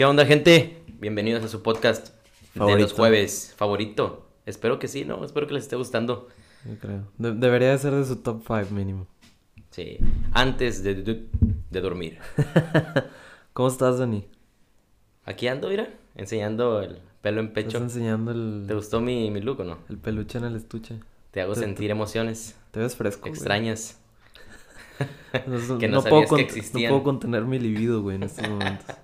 ¿Qué onda, gente? Bienvenidos a su podcast de los jueves favorito. Espero que sí, ¿no? Espero que les esté gustando. Yo creo. De- debería de ser de su top 5 mínimo. Sí. Antes de, de, de dormir. ¿Cómo estás, Dani? Aquí ando, mira, enseñando el pelo en pecho. Estás enseñando el, ¿Te gustó mi, mi look o no? el peluche en el estuche. Te hago Te- sentir emociones Te ves fresco. extrañas. que no puedo sabías que. No puedo contener mi libido, güey, en estos momentos.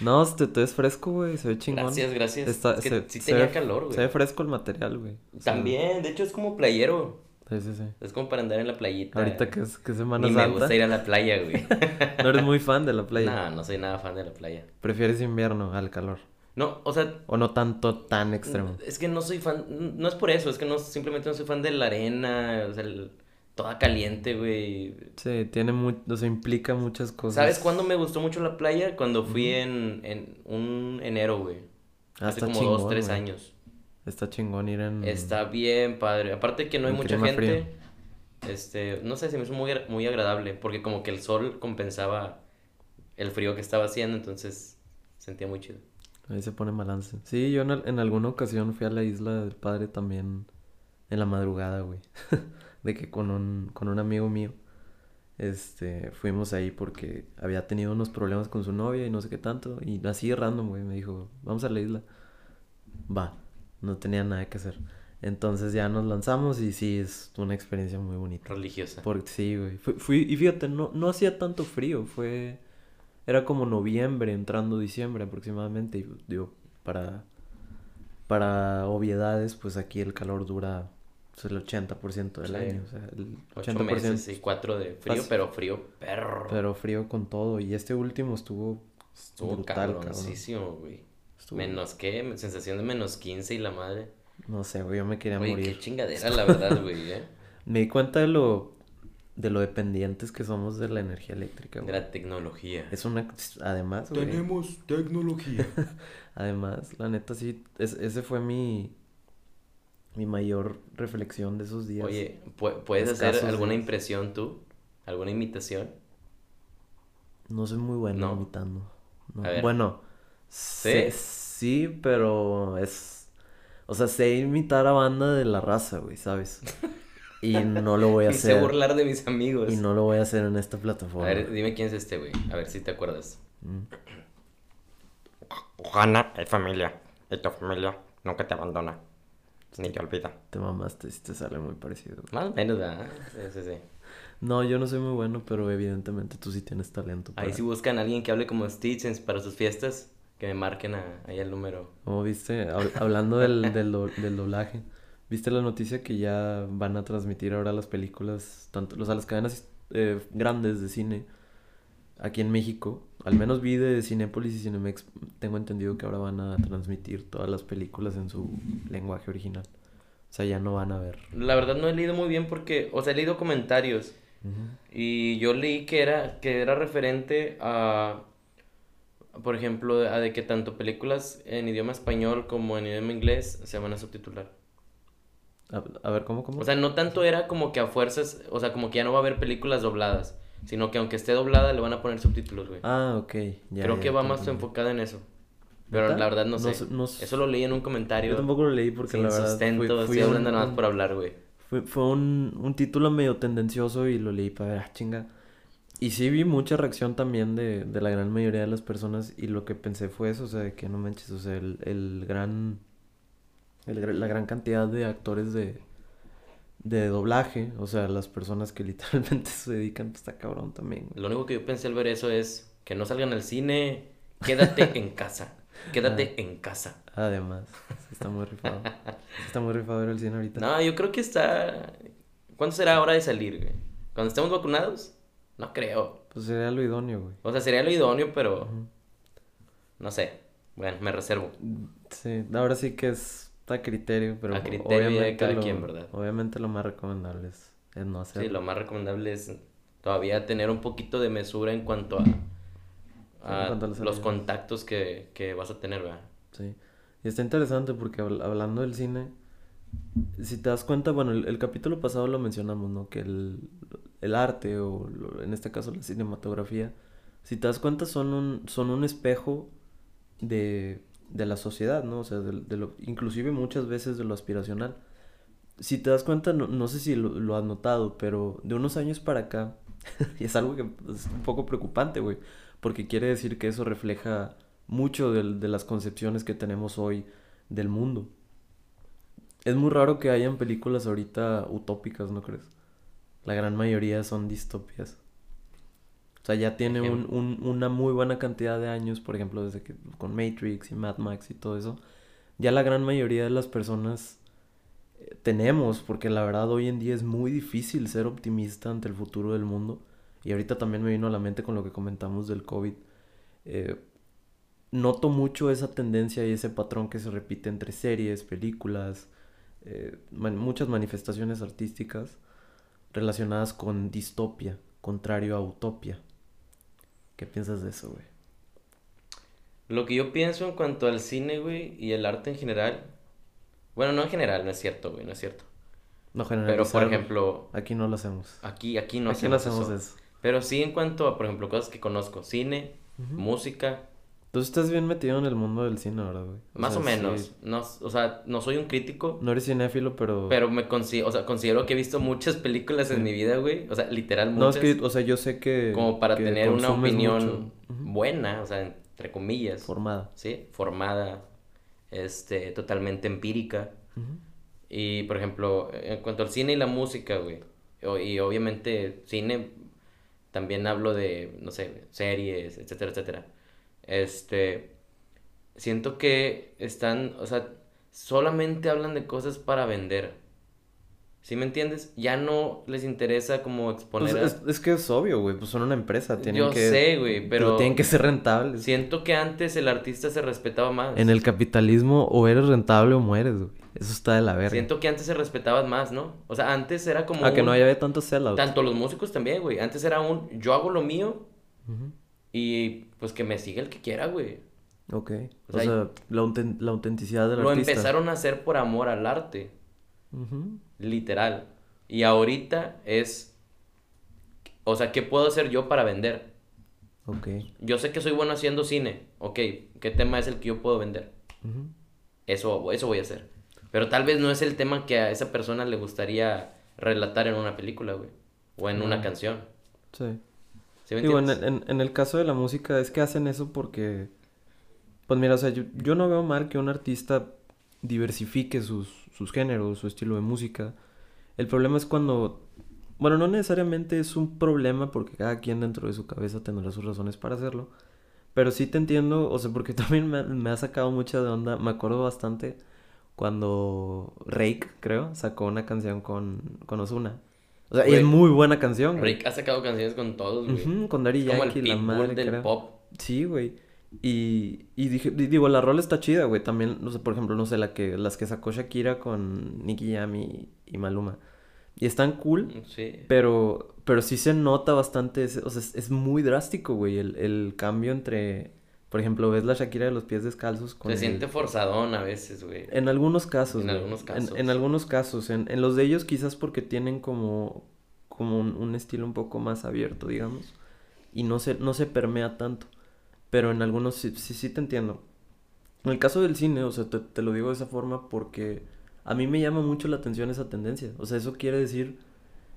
No, te, te ves fresco, güey. Se ve chingón. Gracias, gracias. Está- es que se- sí se tenía ve- calor, güey. Se ve fresco el material, güey. O sea, También, de hecho es como playero. Sí, sí, sí. Es como para andar en la playita. Ahorita que es, que Semana Ni me gusta ir a la playa, güey. No eres muy fan de la playa. No, no soy nada fan de la playa. Prefieres invierno al calor. No, o sea, O no tanto, tan extremo. Es que no soy fan, no es por eso, es que no simplemente no soy fan de la arena, o sea, el- toda caliente, güey. Sí, tiene mu o sea, implica muchas cosas. ¿Sabes cuándo me gustó mucho la playa? Cuando fui en, en un enero, güey. Ah, Hace como chingón, dos, tres güey. años. Está chingón ir en... Está bien padre. Aparte que no hay En mucha gente. Este, no sé, se me hizo muy, muy agradable, porque como que el sol compensaba el frío que estaba haciendo, entonces sentía muy chido. Ahí se pone balance. Sí, yo en, en alguna ocasión fui a la isla del padre también en la madrugada, güey. De que con un, con un amigo mío, este, fuimos ahí porque había tenido unos problemas con su novia y no sé qué tanto. Y así random, güey, me dijo, vamos a la isla. Va, no tenía nada que hacer. Entonces ya nos lanzamos y sí, es una experiencia muy bonita. Religiosa. Porque sí, güey. Fui, fui- y fíjate, no, no hacía tanto frío, fue... Era como noviembre, entrando diciembre aproximadamente. Y digo, para, para obviedades, pues aquí el calor dura pues, el 80% del Sí. año. O sea, el Ocho 80%. meses y cuatro de frío, Fácil. pero frío perro. Pero frío con todo. Y este último estuvo Estuvo cabroncísimo, güey. Estuvo- Menos qué, sensación de menos 15 y la madre. No sé, güey, yo me quería Oye, morir. qué chingadera, la verdad, güey, ¿eh? Me di cuenta de lo, de lo dependientes que somos de la energía eléctrica, De güey. la tecnología. Es una... Además, güey. tecnología. Además, la neta sí, es- ese fue mi, mi mayor reflexión de esos días. Oye, ¿pu- ¿puedes hacer alguna días. impresión tú? ¿Alguna imitación? No soy muy bueno No. imitando. no. A ver. Bueno, ¿Sí? sé- sí, pero es... O sea, sé imitar a banda de la raza, güey, ¿sabes? Y no lo voy a Y sé hacer. burlar de mis amigos. Y no lo voy a hacer en esta A plataforma. ver, dime quién es este, güey. A ver si te acuerdas. Mm. Juana es familia. Y tu familia nunca te abandona. Ni te olvida. Te mamaste, si te sale muy parecido. güey. Más o menos, ¿verdad? Sí, sí, sí. No, yo no soy muy bueno, pero evidentemente tú sí tienes talento. Ahí si buscan a alguien que hable como Stitch para sus fiestas, que me marquen a- ahí el número. Como viste, Hab- hablando del, del, do- del doblaje, ¿viste la noticia que ya van a transmitir ahora las películas, tanto, o sea, las cadenas eh, grandes de cine aquí en México? Al menos vi de Cinépolis y Cinemex, tengo entendido que ahora van a transmitir todas las películas en su lenguaje original. O sea, ya no van a ver. La verdad no he leído muy bien porque, o sea, he leído comentarios y yo leí que era, que era referente a, por ejemplo, a de que tanto películas en idioma español como en idioma inglés se van a subtitular. A, a ver, ¿cómo, cómo? O sea, no tanto era como que a fuerzas, o sea, como que ya no va a haber películas dobladas, sino que aunque esté doblada le van a poner subtítulos, güey. ah, ok. ya, Creo ya, que va más enfocada en eso. Pero la verdad no sé. no Eso lo leí en un comentario. Yo tampoco lo leí porque sin la verdad sustento, fui- fui estoy un- hablando nada más por hablar, güey. Fue, fue un, un título medio tendencioso y lo leí para ver, ah, chinga. Y sí vi mucha reacción también de, de la gran mayoría de las personas y lo que pensé fue eso, o sea, de que no manches, o sea, el, el gran, el la gran cantidad de actores de, de doblaje, o sea, las personas que literalmente se dedican, pues está cabrón también. Lo único que yo pensé al ver eso es que no salgan al cine, quédate en casa. Quédate Ah. en casa. Además, está muy rifado. Está muy rifado ir al cine ahorita. No, yo creo que está. ¿Cuándo será hora de salir, güey? ¿Cuando estemos vacunados? No creo. Pues sería lo idóneo, güey. O sea, sería lo idóneo, pero. No sé. Bueno, me reservo. Sí, ahora sí que es a criterio, pero A criterio de obviamente cada lo, quien, ¿verdad? Obviamente lo más recomendable es, es no hacerlo. Sí, lo más recomendable es todavía tener un poquito de mesura en cuanto a, a cuanto a la los contactos que, que vas a tener, ¿verdad? Sí. Y está interesante porque habl- hablando del cine, si te das cuenta, bueno, el, el capítulo pasado lo mencionamos, ¿no? Que el, el arte o lo- en este caso la cinematografía, si te das cuenta son un, son un espejo de, de la sociedad, ¿no? O sea, de, de lo, inclusive muchas veces de lo aspiracional. Si te das cuenta, no, no sé si lo, lo has notado, pero de unos años para acá, es algo que es un poco preocupante, güey, porque quiere decir que eso refleja mucho de, de las concepciones que tenemos hoy del mundo. Es muy raro que hayan películas ahorita utópicas, ¿no crees? La gran mayoría son distopias. O sea, ya tiene un, un- una muy buena cantidad de años, por ejemplo, desde que con Matrix y Mad Max y todo eso. Ya la gran mayoría de las personas eh, tenemos, porque la verdad hoy en día es muy difícil ser optimista ante el futuro del mundo. Y ahorita también me vino a la mente con lo que comentamos del COVID. Eh, noto mucho esa tendencia y ese patrón que se repite entre series, películas, eh, man- muchas manifestaciones artísticas relacionadas con distopia, contrario a utopia. ¿Qué piensas de eso, güey? Lo que yo pienso en cuanto al cine, güey, y el arte en general. Bueno, no en general, no es cierto, güey, no es cierto. No Pero, generalizar, por ejemplo, Aquí no lo hacemos. aquí, aquí no Aquí no hacemos hacemos eso. eso. Pero sí en cuanto a, por ejemplo, cosas que conozco. Cine, música, Tú estás bien metido en el mundo del cine, ¿verdad, güey? más sea, o menos. sí, No, o sea, no soy un crítico, No eres cinéfilo, pero... pero me considero, o sea, considero que he visto muchas películas en Sí. mi vida, güey. O sea, literal No, muchas. es que, o sea, yo sé que... como para que tener una opinión buena, o sea, entre comillas. Formada. ¿sí? Formada, este, totalmente empírica. Y, por ejemplo, en cuanto al cine y la música, güey, y obviamente cine, también hablo de, no sé, series, etcétera, etcétera. Este, siento que están, o sea, solamente hablan de cosas para vender. ¿Sí me entiendes? Ya no les interesa como exponer Pues a- es, es que es obvio, güey. Pues son una empresa. Tienen Yo que... sé, güey, pero Tienen que ser rentables. siento que antes el artista se respetaba más. En el capitalismo o eres rentable o mueres, güey. Eso está de la verga. Siento que antes se respetaban más, ¿no? O sea, antes era como A que no haya tantos sellouts. Tanto los músicos también, güey. Antes era un yo hago lo mío Ujú. Y pues que me siga el que quiera, güey. Ok. O O sea, sea, la, la autenticidad del Lo artista. empezaron a hacer por amor al arte, literal. Y ahorita es, o sea, ¿qué puedo hacer yo para vender? Ok. Yo sé que soy bueno haciendo cine, ok, ¿qué tema es el que yo puedo vender? Eso, eso voy a hacer. Pero tal vez no es el tema que a esa persona le gustaría relatar en una película, güey. O en una canción. Sí. ¿Sí me Digo, en, en- en el caso de la música es que hacen eso porque, pues mira, o sea, yo, yo no veo mal que un artista diversifique sus, sus géneros, su estilo de música. El problema es cuando, bueno, no necesariamente es un problema porque cada quien dentro de su cabeza tendrá sus razones para hacerlo. Pero sí te entiendo, o sea, porque también me, ha- me ha sacado mucha de onda. Me acuerdo bastante cuando Rake, creo, sacó una canción con, con Ozuna. O sea, es Güey, muy buena canción, güey. Rick ha sacado canciones con todos, güey. Con como el Yankee, la madre, del creo. pop. Sí, güey. Y, y dije, di- digo, la rola está chida, güey. También, no sé, por ejemplo, no sé, la que, las que sacó Shakira con Nicky Jam y, y Maluma. Y están cool, Sí. pero, pero sí se nota bastante, ese- o sea, es, es muy drástico, güey, el, el cambio entre, por ejemplo, ves la Shakira de los pies descalzos con Se el- siente forzadón a veces, güey. En algunos casos, En güey. algunos En- casos. En, algunos casos. En, en los de ellos quizás porque tienen como, como un, un estilo un poco más abierto, digamos. Y no se, no se permea tanto. Pero en algunos sí, sí, sí te entiendo. En el caso del cine, o sea, te, te lo digo de esa forma porque a mí me llama mucho la atención esa tendencia. O sea, eso quiere decir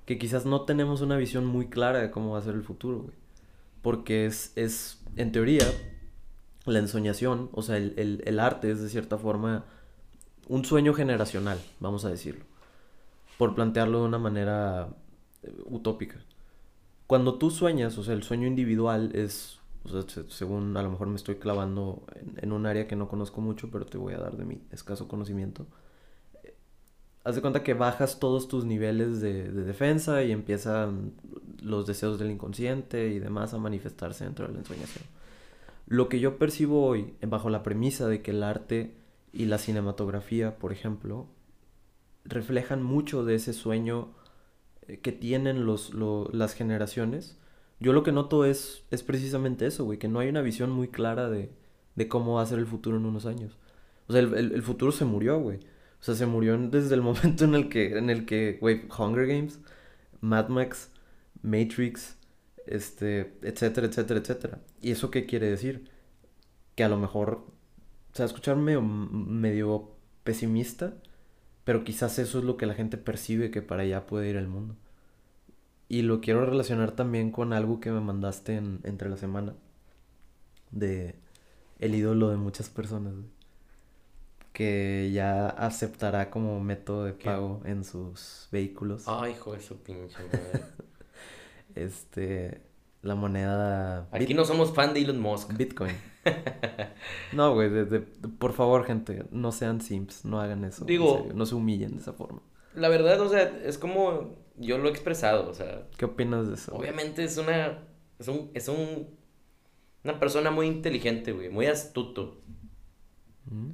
que quizás no tenemos una visión muy clara de cómo va a ser el futuro, güey. Porque es, es, en teoría, la ensoñación, o sea, el, el, el arte es de cierta forma un sueño generacional, vamos a decirlo, por plantearlo de una manera eh, utópica. Cuando tú sueñas, o sea, el sueño individual es, o sea, se- según a lo mejor me estoy clavando en, en un área que no conozco mucho, pero te voy a dar de mi escaso conocimiento. Eh, Haz de cuenta que bajas todos tus niveles de, de defensa y empiezan los deseos del inconsciente y demás a manifestarse dentro de la ensoñación. Lo que yo percibo hoy, eh, bajo la premisa de que el arte y la cinematografía, por ejemplo, reflejan mucho de ese sueño eh, que tienen los, lo- las generaciones, yo lo que noto es, es precisamente eso, güey, que no hay una visión muy clara de, de cómo va a ser el futuro en unos años. O sea, el, el- el futuro se murió, güey. O sea, se murió desde el momento en el que, en el que, güey, Hunger Games, Mad Max, Matrix, este, etcétera, etcétera, etcétera. ¿Y eso qué quiere decir? que a lo mejor, o sea, escuchar medio, medio pesimista, pero quizás eso es lo que la gente percibe que para allá puede ir el mundo. Y lo quiero relacionar también con algo que me mandaste en, entre la semana. De el ídolo de muchas personas. güey. Que ya aceptará como método de ¿Qué? pago en sus vehículos. Ay, hijo de su pinche madre. Este. La moneda. Aquí Bit- no somos fan de Elon Musk. Bitcoin. No, güey, por favor, gente, no sean simps, no hagan eso. Digo- no se humillen de esa forma. La verdad, o sea, es como yo lo he expresado, o sea, ¿Qué opinas de eso? obviamente es una, es un, es un, una persona muy inteligente, güey, muy astuto. ¿Mm?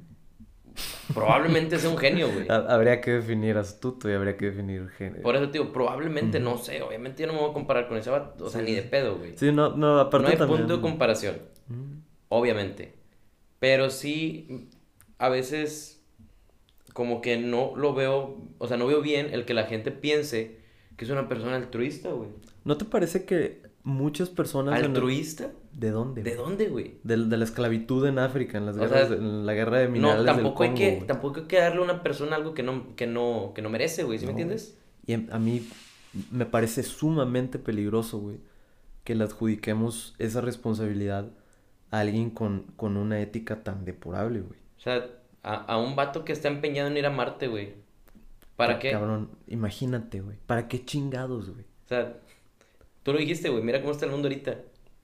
Probablemente sea un genio, güey. Ha- Habría que definir astuto y habría que definir género. Por eso, tío, probablemente, no sé, obviamente yo no me voy a comparar con ese vato, o sea, Sí, ni de pedo, güey. Sí, no, no, aparte no hay también... punto de comparación, Mm. obviamente. Pero sí, a veces, como que no lo veo, o sea, no veo bien el que la gente piense que es una persona altruista, güey. ¿No te parece que muchas personas... en el- ¿Altruista? ¿De dónde? ¿De dónde, güey? De, de la esclavitud en África, en las O guerras, sea, en la guerra de No, minerales tampoco del hay Congo, que, güey. tampoco hay que darle a una persona algo que no, que no, que no merece, güey, ¿sí me No, entiendes? Y em- a mí me parece sumamente peligroso, güey, que le adjudiquemos esa responsabilidad a alguien con, con una ética tan depurable, güey. O sea, a, a un vato que está empeñado en ir a Marte, güey. ¿Para qué? Cabrón, imagínate, güey. ¿Para qué chingados, güey? O sea, tú lo dijiste, güey, mira cómo está el mundo ahorita.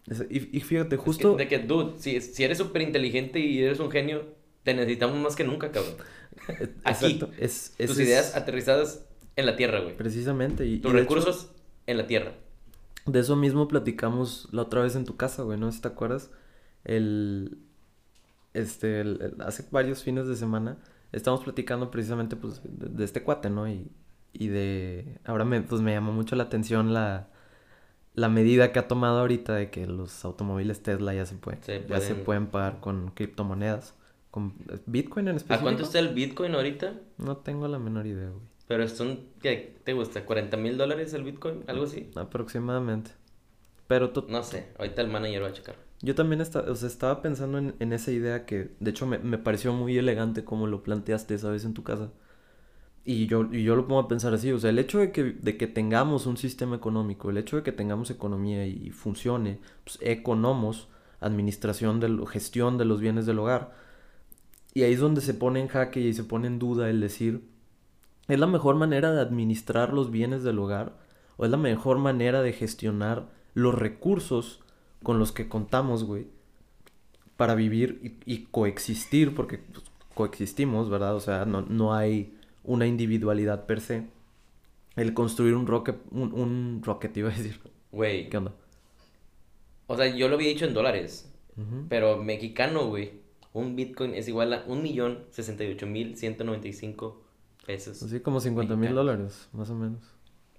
Es- Y, y fíjate, Es que- justo... de que, dude, si, si eres súper inteligente y eres un genio, te necesitamos más que nunca, cabrón. Aquí, exacto, es, Tus es ideas aterrizadas en la tierra, güey. Precisamente. Y, Tus y de hecho, recursos en la tierra. de eso mismo platicamos la otra vez en tu casa, güey, ¿no? Si te acuerdas. El... Este, el- el- hace varios fines de semana estábamos platicando precisamente, pues, de, de este cuate, ¿no? Y, y de... Ahora me, pues, me llamó mucho la atención la... La medida que ha tomado ahorita de que los automóviles Tesla ya se pueden, Se ya se pueden- pagar con criptomonedas. Con Bitcoin en ¿A específico. cuánto está el Bitcoin ahorita? No tengo la menor idea, güey. Pero son, ¿qué te gusta? ¿40 mil dólares el Bitcoin? ¿Algo así? Aproximadamente. Pero to- No sé, ahorita el manager va a checar. yo también esta- o sea, estaba pensando en, en esa idea que, de hecho, me, me pareció muy elegante como lo planteaste esa vez en tu casa. Y yo, y yo lo pongo a pensar así, o sea, el hecho de que, de que tengamos un sistema económico, el hecho de que tengamos economía y funcione, pues, economos, administración, de lo- gestión de los bienes del hogar, y ahí es donde se pone en jaque y se pone en duda el decir, ¿es la mejor manera de administrar los bienes del hogar? ¿O es la mejor manera de gestionar los recursos con los que contamos, güey? Para vivir y, y coexistir, porque pues, coexistimos, ¿verdad? O sea, no, no hay una individualidad per se. El construir un rocket, un, un rocket, iba a decir. Güey, ¿Qué onda? o sea, yo lo había dicho en dólares, pero mexicano, güey. Un Bitcoin es igual a un millón sesenta y ocho mil ciento noventa y cinco pesos. Así como 50 mil dólares, más o menos.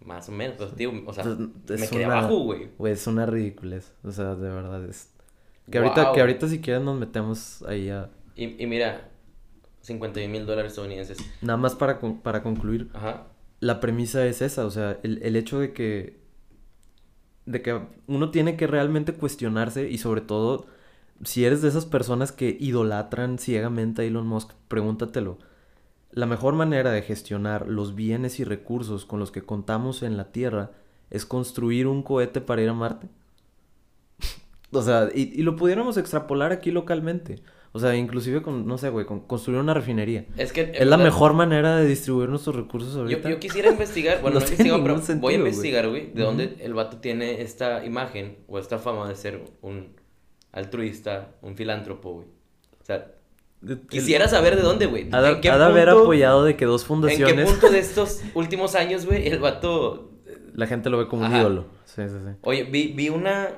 Más o menos, pues, tío, o sea, me quedé una- abajo, güey. Güey, es una ridiculez. O sea, de verdad es. Que ahorita, que ahorita si quieres nos metemos ahí a. Y, y mira, 51 mil dólares estadounidenses. Nada más para, para concluir. Ajá. La premisa es esa, o sea, el, el hecho de que. de que uno tiene que realmente cuestionarse y sobre todo. Si eres de esas personas que idolatran ciegamente a Elon Musk, pregúntatelo. La mejor manera de gestionar los bienes y recursos con los que contamos en la Tierra es construir un cohete para ir a Marte. O sea, y, y lo pudiéramos extrapolar aquí localmente. O sea, inclusive con, no sé, güey, con construir una refinería. Es que... Es la mejor manera de distribuir nuestros recursos Yo, ahorita. yo quisiera investigar, bueno, No no, investigado, pero voy a investigar, güey, de dónde el vato tiene esta imagen o esta fama de ser un altruista, un filántropo, güey. O sea, quisiera saber de dónde, güey. Ha de, ¿En qué ha de haber apoyado de que dos ¿En qué fundaciones punto de estos últimos años, güey, el vato... la gente lo ve como un ídolo. Sí, sí, sí. Oye, vi, vi una...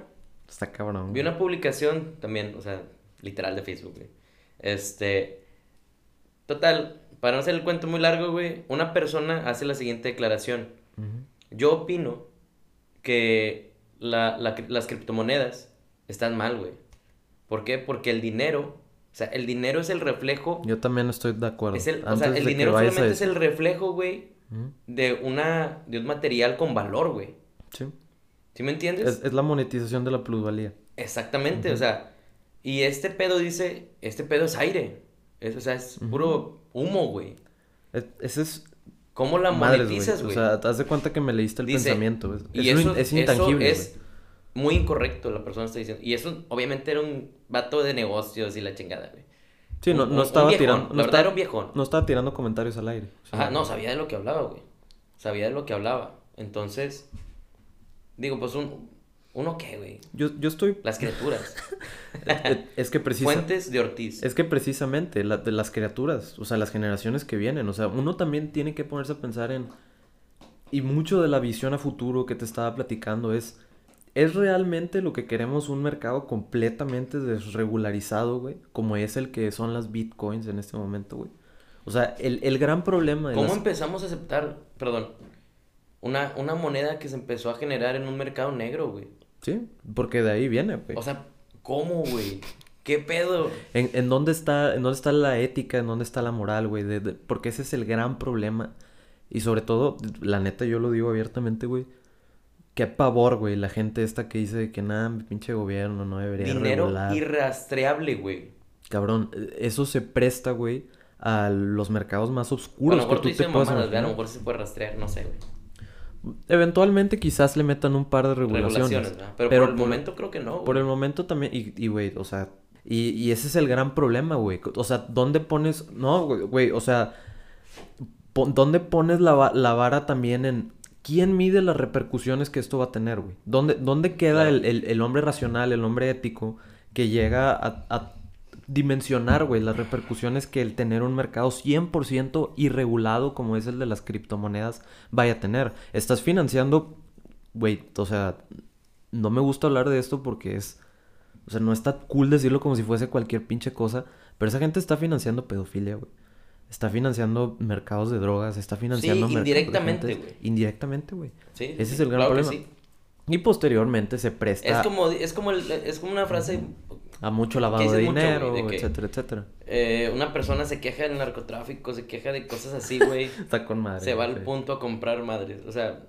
Está cabrón. Vi una publicación también, o sea, literal de Facebook, güey. Este. Total, para no hacer el cuento muy largo, güey, una persona hace la siguiente declaración. Yo opino que la- las criptomonedas están mal, güey. ¿Por qué? Porque el dinero, o sea, el dinero es el reflejo. Yo también estoy de acuerdo. Es el, o sea, el dinero solamente es el reflejo, güey, de una, de un material con valor, güey. Sí. ¿Sí me entiendes? Es, es la monetización de la plusvalía. Exactamente, o sea, Y este pedo dice, este pedo es aire. Es, o sea, es puro humo, güey. Es- Ese es... ¿Cómo la madres, monetizas, O güey? sea, te das de cuenta que me leíste el Dice, pensamiento. Es, y es, eso, es eso intangible, es muy incorrecto, la persona está diciendo. Y eso, obviamente, era un vato de negocios y la chingada, güey. Sí, no, no estaba viejón, tirando... No estaba, era un viejón. no estaba tirando comentarios al aire. O sea, Ajá, no, sabía de lo que hablaba, güey. Sabía de lo que hablaba. Entonces, digo, pues un, ¿uno qué, güey? Yo, yo estoy... Las criaturas. Es que precisa... Fuentes de Ortiz. Es que precisamente la- de las criaturas, o sea, las generaciones que vienen, o sea, uno también tiene que ponerse a pensar en... Y mucho de la visión a futuro que te estaba platicando es... ¿Es realmente lo que queremos un mercado completamente desregularizado, güey? Como es el que son las bitcoins en este momento, güey. O sea, el, el gran problema de ¿Cómo las- empezamos a aceptar, perdón, una, una moneda que se empezó a generar en un mercado negro, güey? Sí, porque de ahí viene, güey. O sea, ¿cómo, güey? ¿Qué pedo? ¿En, en dónde está, en dónde está la ética, en dónde está la moral, güey? De- de- porque ese es el gran problema. Y sobre todo, la neta, yo lo digo abiertamente, güey. Qué pavor, güey, la gente esta que dice que nada, mi pinche gobierno no debería Dinero regular. irrastreable, güey. Cabrón, eso se presta, güey, a los mercados más A oscuros lo mejor que tú te puedas a lo mejor se puede rastrear, no sé, güey. Eventualmente quizás le metan un par de regulaciones. Pero, pero por el por- momento creo que no, Por el momento también, y, y, güey, o sea, y, y ese es el gran problema, güey. O sea, ¿dónde pones, no, güey, o sea, ¿dónde pones la, la vara también en quién mide las repercusiones que esto va a tener, güey? ¿Dónde, dónde queda Claro. el, el- el hombre racional, el hombre ético que llega a, a dimensionar, güey, las repercusiones que el tener un mercado 100% irregulado como es el de las criptomonedas vaya a tener? Estás financiando, güey, o sea, no me gusta hablar de esto porque es... O sea, no está cool decirlo como si fuese cualquier pinche cosa, pero esa gente está financiando pedofilia, güey. Está financiando mercados de drogas, está financiando de indirectamente, güey. Indirectamente, güey. Sí, Ese sí, es el gran claro problema. sí. Y posteriormente se presta Es como, es como, el- es como una frase, a mucho lavado de mucho, dinero, etcétera, etcétera. eh, una persona se queja del narcotráfico, se queja de cosas así, güey. Está con madre. se va al punto a comprar madres. O sea,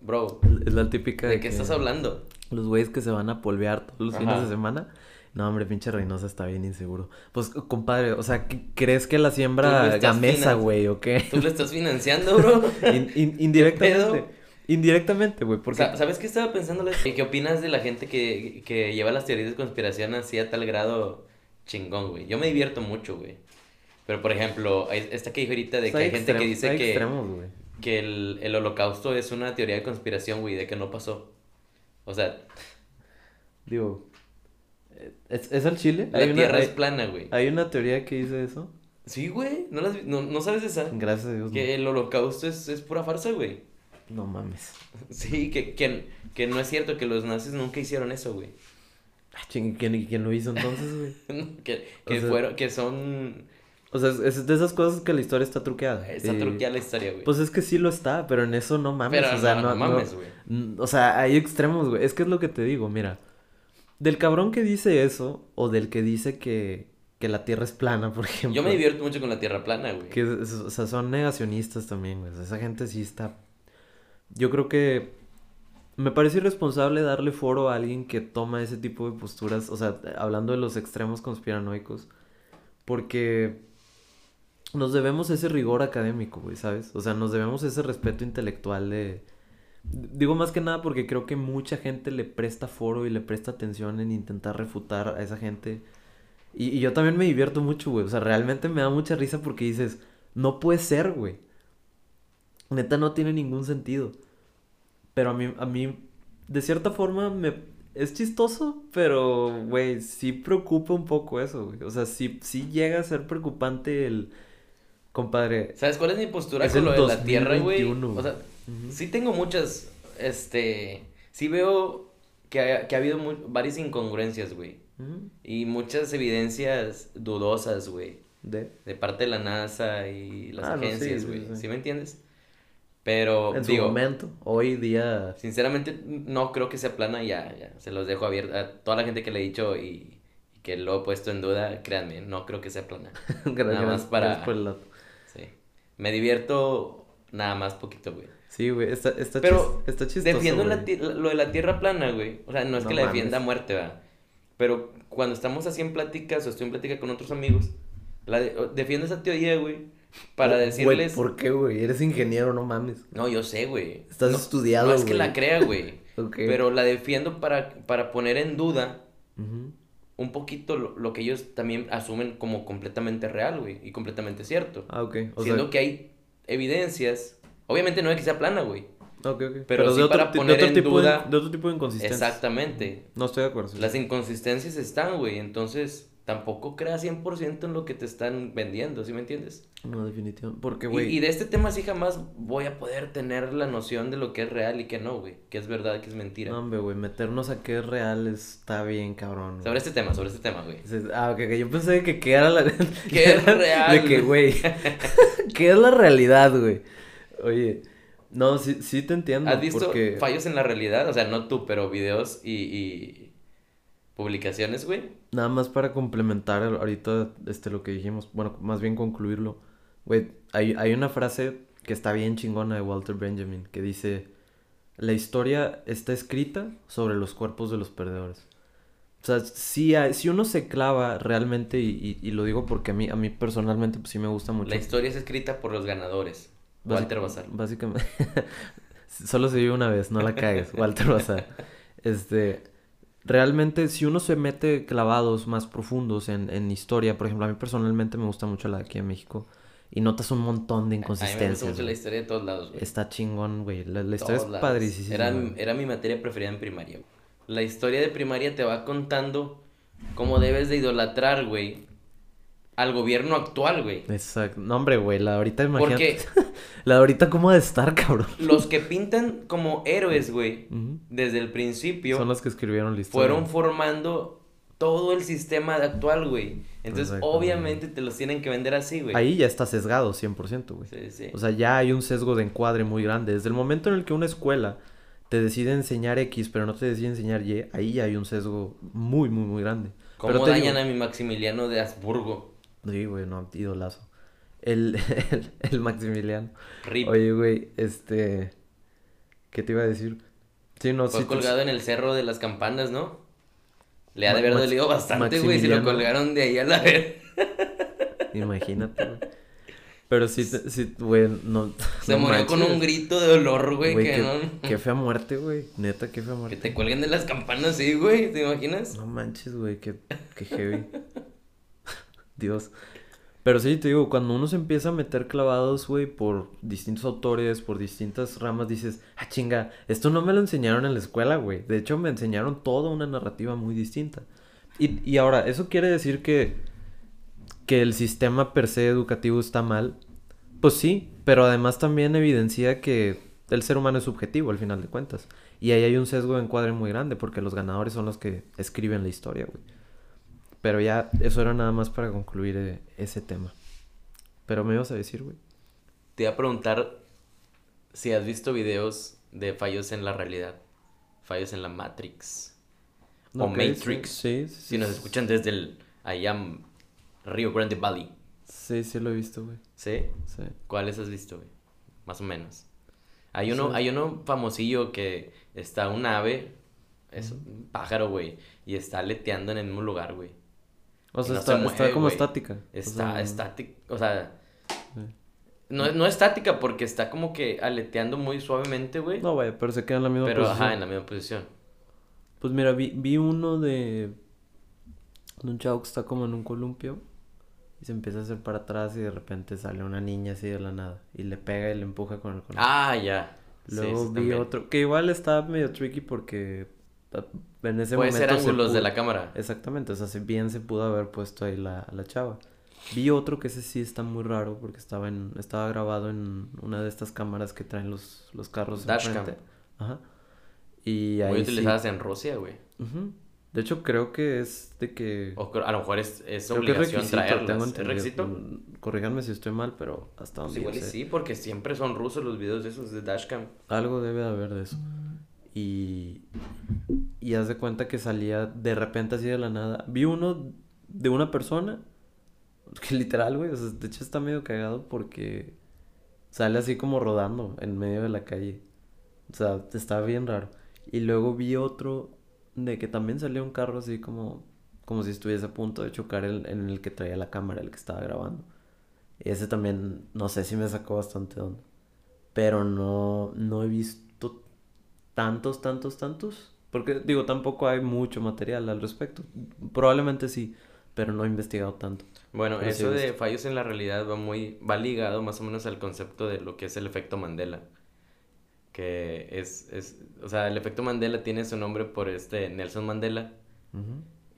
bro, Es la típica ¿de qué estás hablando? Los güeyes que se van a polvear todos los Ajá. fines de semana. No, hombre, pinche Reynosa está bien inseguro. Pues, compadre, o sea, ¿qué- ¿crees que la siembra gamesa, güey, o qué? ¿Tú lo estás financiando, bro? In- in- indirectamente. Indirectamente, güey, porque... Sa- ¿Sabes qué estaba pensando? ¿Qué opinas de la gente que, que lleva las teorías de conspiración así a tal grado chingón, güey? Yo me divierto mucho, güey. Pero, por ejemplo, esta que dijo ahorita de que hay gente que dice que, que el, el holocausto es una teoría de conspiración, güey, de que no pasó. O sea, Digo, ¿es, es al Chile? la Hay una, tierra hay, es plana, güey. hay una teoría que dice eso. Sí, güey, ¿no, las no, no sabes esa? Gracias a Dios. Que el holocausto es, es pura farsa, güey. No, mames. Sí, que, que, que no es cierto que los nazis nunca hicieron eso, güey. Ah, ching, ¿quién, quién lo hizo entonces, güey? que, que sea- fueron, que son... O sea, es, de esas cosas que la historia está truqueada. Está Y- truqueada la historia, güey. Pues es que sí lo está, pero en eso no mames. Pero o sea, no, no, no no- mames, güey. O sea, hay extremos, güey. Es que es lo que te digo, mira. Del cabrón que dice eso, o del que dice que, que la Tierra es plana, por ejemplo. Yo me divierto mucho con la tierra plana, güey. Que, o sea, son negacionistas también, güey. Esa gente sí está... Yo creo que... Me parece irresponsable darle foro a alguien que toma ese tipo de posturas, o sea, hablando de los extremos conspiranoicos, porque nos debemos ese rigor académico, güey, ¿sabes? O sea, nos debemos ese respeto intelectual de... Digo más que nada porque creo que mucha gente le presta foro y le presta atención en intentar refutar a esa gente. Y, y yo también me divierto mucho, güey. O sea, realmente me da mucha risa porque dices, no puede ser, güey. Neta no tiene ningún sentido. Pero a mí, a mí, de cierta forma, me... Es chistoso, pero, güey, sí preocupa un poco eso, güey. O sea, sí, sí llega a ser preocupante el... Compadre, ¿Sabes cuál es mi postura Es con lo de la tierra, güey? 2021, O sea, Ujú. sí tengo muchas, este... Sí veo que ha, que ha habido mu- varias incongruencias, güey. ujú, Y muchas evidencias dudosas, güey. de... De parte de la NASA y las Ah, no, sí, agencias, sí, güey. sí. ¿Sí me entiendes? Pero, En su digo, momento, hoy día... sinceramente no creo que sea plana. Ya, ya, se los dejo abierto a toda la gente que le he dicho y, y que lo he puesto en duda. Créanme, no creo que sea plana. Gracias, Nada más para- por el. Sí. Me divierto nada más poquito, güey. Sí, güey, está, está, Pero chis- está chistoso, Defiendo la lo de la tierra plana, güey. O sea, no es No que la defienda a muerte, ¿verdad? Pero cuando estamos así en pláticas o estoy en plática con otros amigos, la de- defiendo esa teoría, güey, para Güey, decirles... ¿Por qué, güey? Eres ingeniero, no mames. No, yo sé, güey. Estás No- estudiado, No es que la crea, güey. Ok. Pero la defiendo para, para poner en duda un poquito lo, lo que ellos también asumen como completamente real, güey, y completamente cierto. Ah, ok. O Siendo sea, que hay evidencias, obviamente no es que sea plana, güey. ok, ok. pero sí de otro, para ti- de poner otro en tipo de- duda- de otro tipo de inconsistencias. Exactamente. No estoy de acuerdo. sí. Las inconsistencias están, güey, entonces tampoco creas 100% en lo que te están vendiendo, ¿sí me entiendes? No, definitivamente. Porque, güey. y de este tema sí jamás voy a poder tener la noción de lo que es real y que no, güey, que es verdad, que es mentira. No, hombre, güey. Meternos a qué es real está bien, cabrón. Sobre este tema, sobre este tema, güey. Ah, ok, ok, yo pensé que qué era la... ¿Qué es real? De que, güey, ¿qué es la realidad, güey? Oye, no, sí, sí te entiendo. ¿Has visto porque... fallos en la realidad? O sea, no tú, pero videos y, y publicaciones, güey. Nada más para complementar ahorita este, lo que dijimos, bueno, más bien concluirlo. Güey, hay, hay una frase que está bien chingona de Walter Benjamin que dice, la historia está escrita sobre los cuerpos de los perdedores. O sea, si, si uno se clava realmente, y, y- y lo digo porque a mí, a mí personalmente pues sí me gusta mucho. La historia es escrita por los ganadores. Walter Bazar. Básicamente. Solo se vive una vez, no la cagues, Walter Bazar. Este. Realmente, si uno se mete clavados más profundos en, en historia, por ejemplo, a mí personalmente me gusta mucho la de aquí en México. Y notas un montón de A mí me gusta inconsistencias. mucho la historia de todos lados, güey. Está chingón, güey. La, la historia Todos es lados. padricísima. Era, era mi materia preferida en primaria. güey. La historia de primaria te va contando cómo debes de idolatrar, güey, al gobierno actual, güey. Exacto. No, hombre, güey, la ahorita imagínate. Porque La de ahorita, ¿cómo ha de estar, cabrón? los que pintan como héroes, güey, desde el principio, Son los que escribieron la historia. fueron formando todo el sistema actual, güey. Entonces, obviamente te los tienen que vender así, güey. Ahí ya está sesgado, 100%, güey. Sí, sí. O sea, ya hay un sesgo de encuadre muy grande. Desde el momento en el que una escuela te decide enseñar X, pero no te decide enseñar Y, ahí ya hay un sesgo muy, muy, muy grande. ¿Cómo pero te dañan digo- a mi Maximiliano de Habsburgo? Sí, güey, no, idolazo. El, el, el Maximiliano. Rip. Oye, güey, este... ¿Qué te iba a decir? Sí, no, Fue sí. te- colgado en el cerro de las campanas, ¿no? Le ha de haber Max- dolido bastante, güey, si lo colgaron de ahí a la vez. Imagínate, güey. Pero sí, sí, güey, no... Se no murió con un grito de dolor, güey, que qué, no... qué fea muerte, güey. Neta, qué fea Que muerte. te cuelguen de las campanas, sí, güey, ¿te imaginas? No manches, güey, qué, qué heavy. Dios. Pero sí, te digo, cuando uno se empieza a meter clavados, güey, por distintos autores, por distintas ramas, dices, ah, chinga, esto no me lo enseñaron en la escuela, güey. De hecho, me enseñaron toda una narrativa muy distinta. Y, y ahora, ¿eso quiere decir que, que el sistema per se educativo está mal? Pues sí, pero además también evidencia que el ser humano es subjetivo al final de cuentas. Y ahí hay un sesgo de encuadre muy grande porque los ganadores son los que escriben la historia, güey. Pero ya, eso era nada más para concluir eh, ese tema. Pero me ibas a decir, güey. Te iba a preguntar si has visto videos de fallos en la realidad, fallos en la Matrix. O Ok, Matrix. Sí, sí, sí. Si nos escuchan desde el allá Río Grande Valley, Sí, sí lo he visto, güey. ¿sí? Sí. ¿Cuáles has visto, güey? Más o menos. Hay uno, hay uno famosillo que está un ave, es un pájaro, güey, y está aleteando en el mismo lugar, güey. O sea, no está, se está como güey. estática. O Está sea, estática, o sea, no, no estática porque está como que aleteando muy suavemente, güey. No, vaya, pero se queda en la misma pero posición. ajá, en la misma posición. Pues mira, vi, vi uno de... de un chavo que está como en un columpio y se empieza a hacer para atrás y de repente sale una niña así de la nada y le pega y le empuja con el conejo. Ah, ya. Luego sí, vi también. otro que igual está medio tricky porque en ese Puede momento ser se ángulos de pudo- la cámara. Exactamente, o sea, si bien se pudo haber puesto ahí la, la chava. Vi otro que ese sí está muy raro porque estaba en estaba grabado en una de estas cámaras que traen los, los carros Dashcam. Ajá. Y Muy ahí sí. utilizadas en Rusia, güey. Ujú. De hecho, creo que es de que O a lo mejor es, es es obligación requisito, traerlas. ¿Es requisito? Mm, Corríjanme si estoy mal, pero hasta Pues donde yo igual sé. sí, porque siempre son rusos los videos de esos de Dashcam. Algo debe de haber de eso. Y, y haz de cuenta que salía de repente así de la nada. Vi uno de una persona que literal, güey, o sea, de hecho está medio cagado porque sale así como rodando en medio de la calle. O sea, está bien raro. Y luego vi otro de que también salió un carro así como como si estuviese a punto de chocar el, en el que traía la cámara, el que estaba grabando. Y ese también, no sé si me sacó bastante onda. Pero no, no he visto tantos, tantos, tantos. Porque digo, tampoco hay mucho material al respecto. Probablemente sí, pero no he investigado tanto. Bueno, Pero eso de fallos en la realidad va muy, va ligado más o menos al concepto de lo que es el efecto Mandela. Que es, es, o sea, el efecto Mandela tiene su nombre por este Nelson Mandela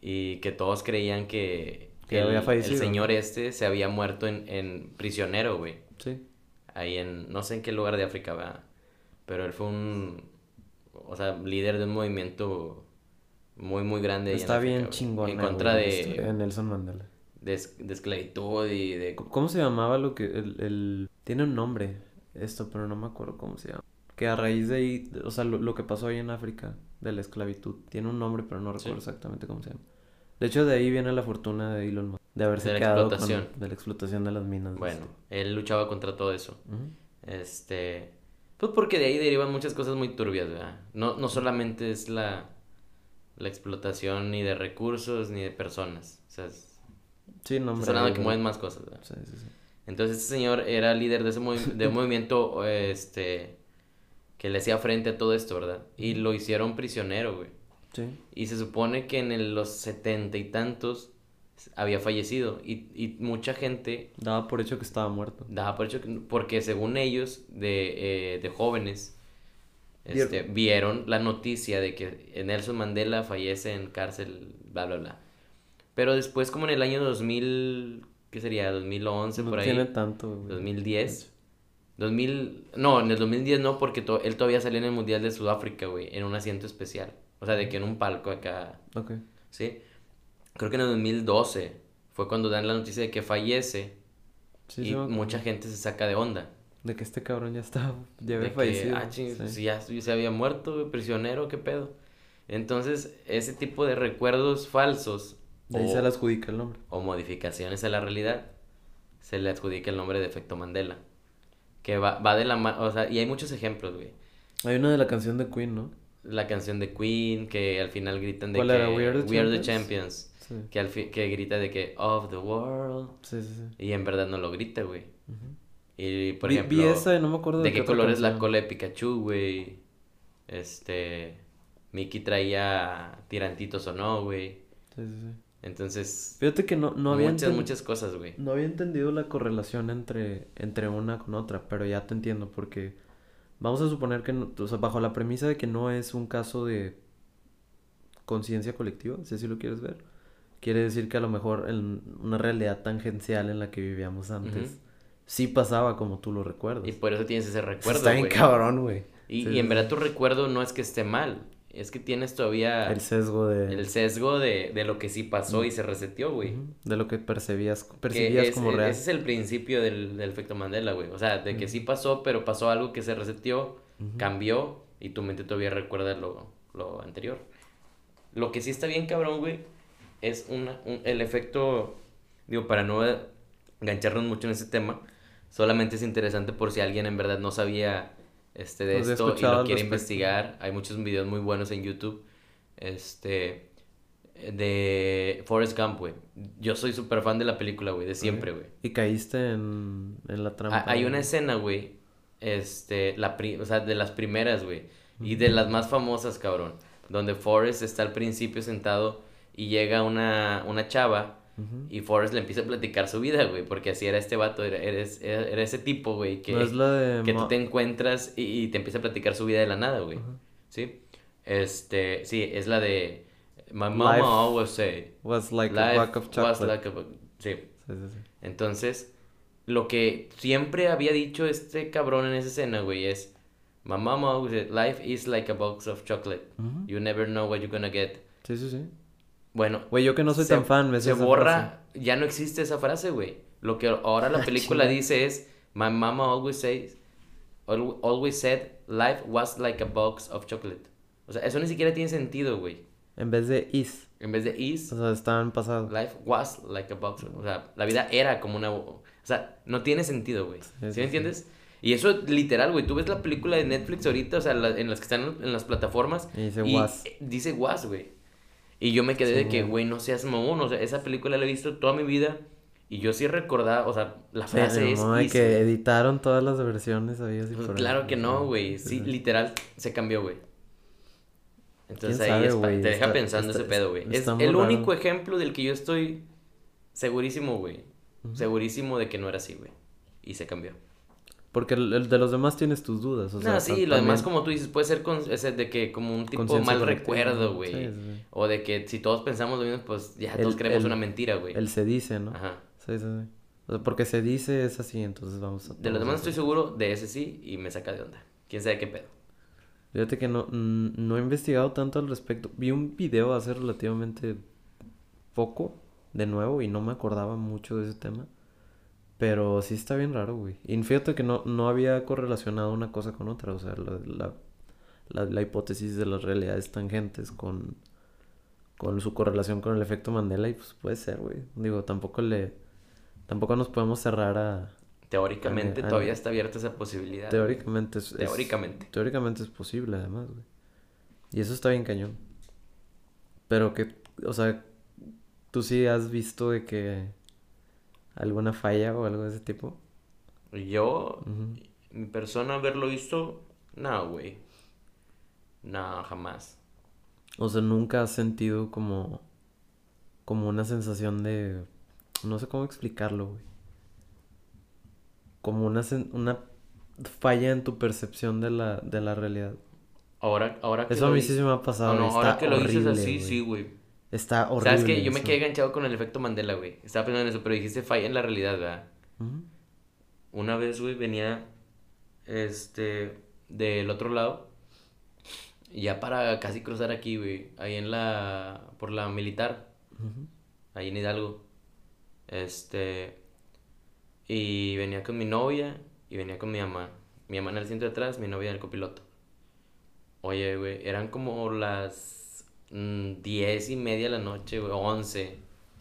y que todos creían que, Que el, había el fallecido. señor este se había muerto en, en prisionero, güey. Sí. Ahí en, no sé en qué lugar de África va, pero él fue un, o sea, líder de un movimiento muy, muy grande. en Está África, bien güey, chingón. En contra de, De Nelson Mandela. de, de esclavitud y de... ¿Cómo se llamaba lo que el, el- tiene un nombre esto, pero no me acuerdo cómo se llama. Que a raíz de ahí, o sea, lo, lo que pasó ahí en África de la esclavitud, tiene un nombre, pero no recuerdo Sí. exactamente cómo se llama. De hecho, de ahí viene la fortuna de Elon Musk, de haberse De la quedado con- explotación. de la explotación de las minas. Bueno, este. él luchaba contra todo eso. Este, pues porque de ahí derivan muchas cosas muy turbias, ¿verdad? No, no solamente es la, la explotación ni de recursos ni de personas. O sea, es- Sí, no, hombre. hablando que mueven más cosas, ¿verdad? Sí, sí, sí. Entonces este señor era líder de ese movi- de un movimiento, este, que le hacía frente a todo esto, ¿verdad? Y lo hicieron prisionero, güey. Sí. Y se supone que en el- los setenta y tantos había fallecido. Y, y mucha gente Daba por hecho que estaba muerto. daba por hecho que, porque según ellos, de, eh, de jóvenes, Vieron. este, vieron la noticia de que Nelson Mandela fallece en cárcel, bla, bla, bla. Pero después, como en el año 2000, ¿qué sería? 2011, No por ahí. tiene tanto, güey. 2010. 2000, no, en el 2010 no, porque to- él todavía salió en el Mundial de Sudáfrica, güey, en un asiento especial. O sea, de que en un palco acá, Ok. ¿sí? Creo que en el 2012 fue cuando dan la noticia de que fallece Sí, y mucha gente se saca de onda. De que este cabrón ya estaba, ya había De que, fallecido. ah, ching, sí. si ya se había muerto, prisionero, qué pedo. Entonces, ese tipo de recuerdos falsos De ahí o, se le adjudica el nombre. o modificaciones a la realidad, se le adjudica el nombre de efecto Mandela. Que va, va de la mano, o sea, y hay muchos ejemplos, güey. Hay una de la canción de Queen, ¿no? La canción de Queen, que al final gritan de ¿Cuál que era? We Are the We Are the Champions? Sí. Que, al fi- que grita de que Of the World. Sí, sí, sí. Y en verdad no lo grita, güey. Y por vi, ejemplo. vi esa y no me acuerdo de, ¿De qué color es la cola de Pikachu, güey? Este. Mickey traía tirantitos o no, güey. Sí, sí, sí. Entonces. Fíjate que no, no había muchas cosas, güey. No había entendido la correlación entre, entre una con otra, pero ya te entiendo porque vamos a suponer que, no- o sea, bajo la premisa de que no es un caso de conciencia colectiva, si así lo quieres ver, quiere decir que a lo mejor en una realidad tangencial en la que vivíamos antes, Ujú. sí pasaba como tú lo recuerdas. Y por eso tienes ese recuerdo, Está bien cabrón, güey. Y, Sí, y en sí, verdad tu recuerdo no es que esté mal. Es que tienes todavía El sesgo de, el sesgo de, de lo que sí pasó y se reseteó, güey. Ujú, de lo que percibías, Que percibías es- como es- real. Ese es el principio del, del efecto Mandela, güey. O sea, de que sí pasó, pero pasó algo que se reseteó, cambió y tu mente todavía recuerda lo, lo anterior. Lo que sí está bien cabrón, güey, es una, un- el efecto, digo, para no engancharnos mucho en ese tema, solamente es interesante por si alguien en verdad no sabía este, de esto y lo quiere investigar. Hay muchos videos muy buenos en YouTube. Este, de Forrest Gump, güey. Yo soy súper fan de la película, güey, de siempre, güey. Y caíste en, en la trampa. Ah, Hay una escena, güey, este, la pri- o sea, de las primeras, güey, y de las más famosas, cabrón, donde Forrest está al principio sentado y llega una, una chava y Forrest le empieza a platicar su vida, güey, porque así era este vato, era, era, era ese tipo, güey, que, No es la de que tú te encuentras y, y te empieza a platicar su vida de la nada, güey. ¿sí? Este, sí, es la de My mama Life always say, Was like a life buck of was chocolate. like a sí. Sí, sí, sí. Entonces, lo que siempre había dicho este cabrón en esa escena, güey, es My mama always said, life is like a box of chocolate. You never know what you're gonna get. Sí, sí, sí. Bueno, Güey, yo que no soy se, tan fan, me se borra, ya no existe esa frase, güey. Lo que ahora la película Chinga. dice es My mama always says al- always said life was like a box of chocolate. O sea, eso ni siquiera tiene sentido, güey. En vez de is. En vez de is, O sea, está en pasado. Life was like a box. O sea, la vida era como una. O sea, no tiene sentido, güey. ¿Sí, sí, me sí. entiendes? Y eso literal, güey. Tú ves la película de Netflix ahorita, o sea, la- en las que están en las plataformas. Y dice y was. Dice was, güey. Y yo me quedé Sí, de que, güey. no seas mamón. O sea, esa película la he visto toda mi vida. Y yo sí recordaba, o sea, la frase es. de "Is". que editaron todas las versiones así Pues ahí. claro que no, güey. sí, literal, se cambió, güey. Entonces ¿Quién ahí sabe, es güey? te deja pensando está- ese pedo, güey. Es el raro. único ejemplo del que yo estoy segurísimo, güey. Segurísimo de que no era así, güey. Y se cambió. Porque el, el de los demás tienes tus dudas, o sea, no, sí, lo demás, como tú dices, puede ser con, ese de que como un tipo mal recuerdo, güey. Sí, sí, sí. O de que si todos pensamos lo mismo, pues ya El- todos creemos el- una mentira, güey. El se dice, ¿no? Ajá. Sí, sí, sí. O sea, porque se dice es así, entonces vamos a... De los demás estoy seguro, de ese sí, y me saca de onda. ¿Quién sabe qué pedo? Fíjate que no, no he investigado tanto al respecto. Vi un video hace relativamente poco, de nuevo, y no me acordaba mucho de ese tema. Pero sí está bien raro, güey. Y fíjate que no, no había correlacionado una cosa con otra. O sea, la, la, la, la hipótesis de las realidades tangentes con, con su correlación con el efecto Mandela. Y pues puede ser, güey. Digo, tampoco le... Tampoco nos podemos cerrar a... Teóricamente A mí- a todavía está abierta esa posibilidad. Teóricamente es... es- Teóricamente. teóricamente es posible, además, güey. Y eso está bien cañón. Pero que, o sea, tú sí has visto de que alguna falla o algo de ese tipo. Yo, Ujú. mi persona haberlo visto, no, güey. No, jamás. O sea, nunca has sentido como, como una sensación de, no sé cómo explicarlo, güey. Como una, una falla en tu percepción de la, de la realidad. Ahora, ahora que Eso a mí sí se me ha pasado. No, no, güey. ahora que lo dices así, güey. sí, güey. Está horrible. Sabes que yo me quedé enganchado con el efecto Mandela, güey. Estaba pensando en eso, pero dijiste falla en la realidad, ¿verdad? Ujú. Una vez, güey, venía, este, del otro lado. Y ya para casi cruzar aquí, güey. Ahí en la, por la militar. Ujú. ahí en Hidalgo. Este. Y venía con mi novia y venía con mi mamá. Mi mamá en el asiento de atrás, mi novia en el copiloto. Oye, güey, eran como las mm, diez y media de la noche, güey, once.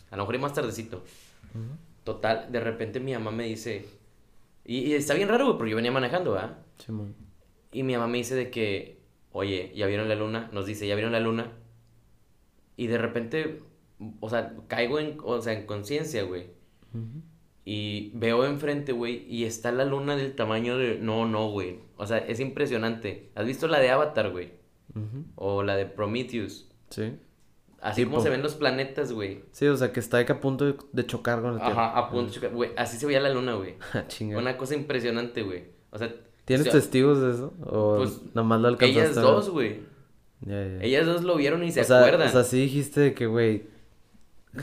A lo mejor y más tardecito. Total, de repente mi mamá me dice. Y, y está bien raro, güey, porque yo venía manejando, ¿verdad? Simón. Y mi mamá me dice de que, oye, ¿ya vieron la luna? Nos dice, ¿ya vieron la luna? Y de repente, o sea, caigo en, o sea, en conciencia, güey. Y veo enfrente, güey, y está la luna del tamaño de... No, no, güey. O sea, es impresionante. ¿Has visto la de Avatar, güey? O la de Prometheus. Sí. Así como se ven los planetas, güey. Sí, o sea, que está que a punto de, chocar con el tiempo. Ajá, a punto de chocar. Güey, así se veía la luna, güey. Ah, chinga. Una cosa impresionante, güey. O sea... ¿Tienes o sea, testigos de eso? ¿O Pues, nomás lo alcanzaste Ellas dos, güey. Ellas dos lo vieron y se o sea, acuerdan. O sea, sí dijiste de que, güey,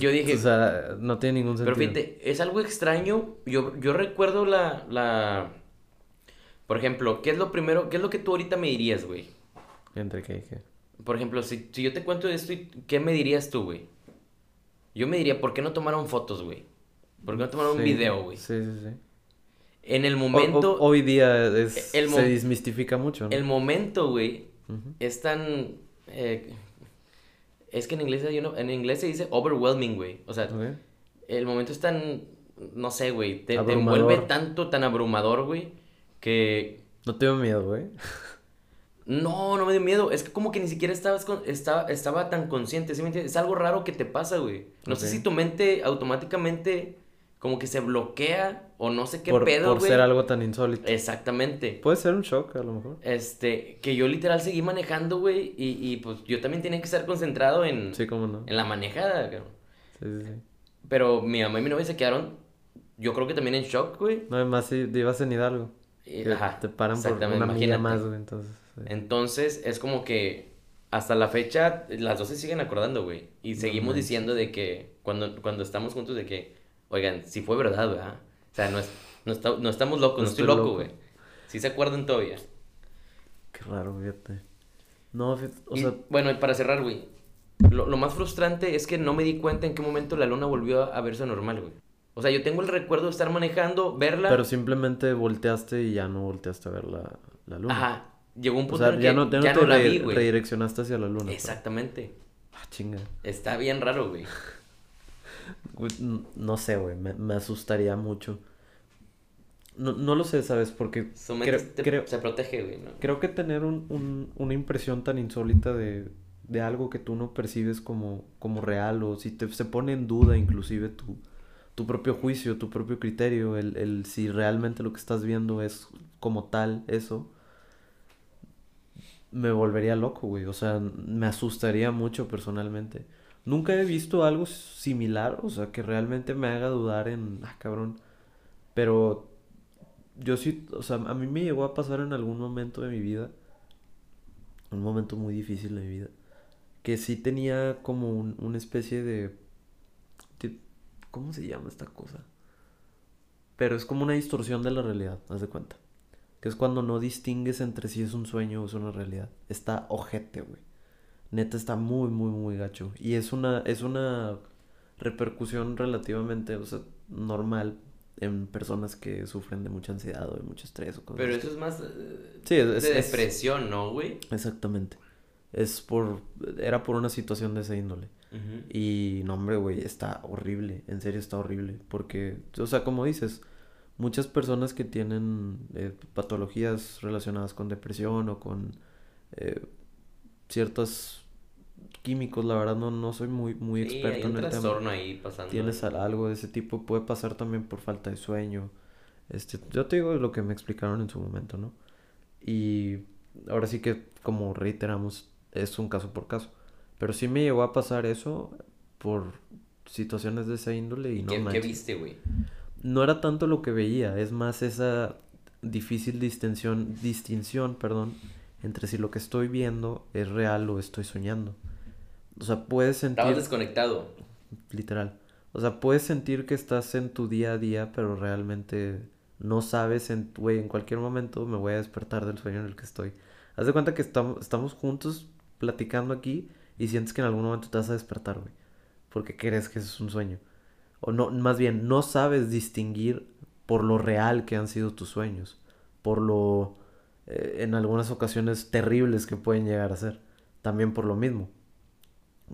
Yo dije, o sea, no tiene ningún Pero sentido. fíjate, es algo extraño. Yo, yo recuerdo la, la... Por ejemplo, ¿qué es lo primero? ¿Qué es lo que tú ahorita me dirías, güey? ¿Entre qué y qué? Por ejemplo, si, si yo te cuento esto, ¿qué me dirías tú, güey? Yo me diría, ¿por qué no tomaron fotos, güey? ¿Por qué no tomaron un Sí, video, güey? Sí, sí, sí. En el O- o- momento, hoy día es, el mo- se desmistifica mucho, ¿no? el momento, güey, Ujú. es tan... eh, es que en inglés, hay uno- en inglés se dice overwhelming, güey. O sea, Ok. el momento es tan, no sé, güey, te, te envuelve tanto, tan abrumador, güey, que No tengo miedo, güey. no, no me dio miedo, es que como que ni siquiera estabas con, estaba, estaba tan consciente, ¿sí me entiendes? Es algo raro que te pasa, güey. No sé si tu mente automáticamente como que se bloquea o no sé qué por pedo, por güey. ser algo tan insólito. Exactamente. Puede ser un shock, a lo mejor. Este, que yo literal seguí manejando, güey, y, y pues yo también tenía que estar concentrado en, Sí, cómo no. en la manejada, cabrón. Sí, sí, sí. Pero mi mamá y mi novia se quedaron, yo creo que también en shock, güey. No, además si ibas en Hidalgo. Y- ajá, te paran por una milla más, güey, entonces. Sí. Entonces, es como que hasta la fecha las dos se siguen acordando, güey. Y seguimos diciendo de que cuando, cuando estamos juntos de que, oigan, si fue verdad, ¿verdad? O sea, no, es, no, está- no estamos locos, no, No estoy estoy loco, güey. Sí se acuerdan todavía. Qué raro, fíjate. No, fíjate, o Y, sea, bueno, y para cerrar, güey. Lo, lo más frustrante es que no me di cuenta en qué momento la luna volvió a, a verse normal, güey. O sea, yo tengo el recuerdo de estar manejando, verla. pero simplemente volteaste y ya no volteaste a ver la, la luna. Ajá. Llegó un O punto sea, en ya que no, ya ya no no te la vi, güey. redireccionaste hacia la luna. pero- Exactamente. Ah, chinga. Está bien raro, güey. No sé, güey, me, me asustaría mucho. No, no lo sé, ¿sabes? Porque Su mente creo, te- creo, se protege, güey, ¿no? creo que tener un, un- una impresión tan insólita de, de algo que tú no percibes como, como real o si te, se pone en duda inclusive tu, tu propio juicio, tu propio criterio, el, el si realmente lo que estás viendo es como tal eso, me volvería loco, güey. O sea, me asustaría mucho personalmente. Nunca he visto algo similar, o sea, que realmente me haga dudar en, ah, cabrón. Pero yo sí, o sea, a mí me llegó a pasar en algún momento de mi vida, un momento muy difícil de mi vida, que sí tenía como un, una especie de, de, ¿cómo se llama esta cosa? Pero es como una distorsión de la realidad, haz de cuenta. Que es cuando no distingues entre si es un sueño o es una realidad. Está ojete, güey. Neta está muy, muy, muy gacho. Y es una, es una repercusión relativamente, o sea, normal en personas que sufren de mucha ansiedad o de mucho estrés o cosas Pero eso es más eh, Sí, es- de es- depresión, ¿no, güey? Exactamente. Es por, era por una situación de esa índole. Y no, hombre, güey, está horrible. En serio está horrible. Porque, o sea, como dices, muchas personas que tienen eh, patologías relacionadas con depresión o con eh, ciertos químicos, la verdad no, no soy muy, muy Sí, experto hay un en el tema. ahí pasando. Tienes al- algo de ese tipo, puede pasar también por falta de sueño. Este, yo te digo lo que me explicaron en su momento, ¿no? Y ahora sí que, como reiteramos, es un caso por caso. Pero sí me llegó a pasar eso por situaciones de esa índole y ¿Y no qué, qué viste, güey? No era tanto lo que veía, es más esa difícil distinción, distinción, perdón, entre si lo que estoy viendo es real o estoy soñando. O sea, puedes sentir Estabas desconectado. literal. O sea, puedes sentir que estás en tu día a día, pero realmente no sabes, en, güey, en cualquier momento me voy a despertar del sueño en el que estoy. Haz de cuenta que estamos, estamos juntos platicando aquí y sientes que en algún momento te vas a despertar, güey. Porque crees que eso es un sueño. O no, más bien, no sabes distinguir por lo real que han sido tus sueños. Por lo, eh, en algunas ocasiones, terribles que pueden llegar a ser. También por lo mismo.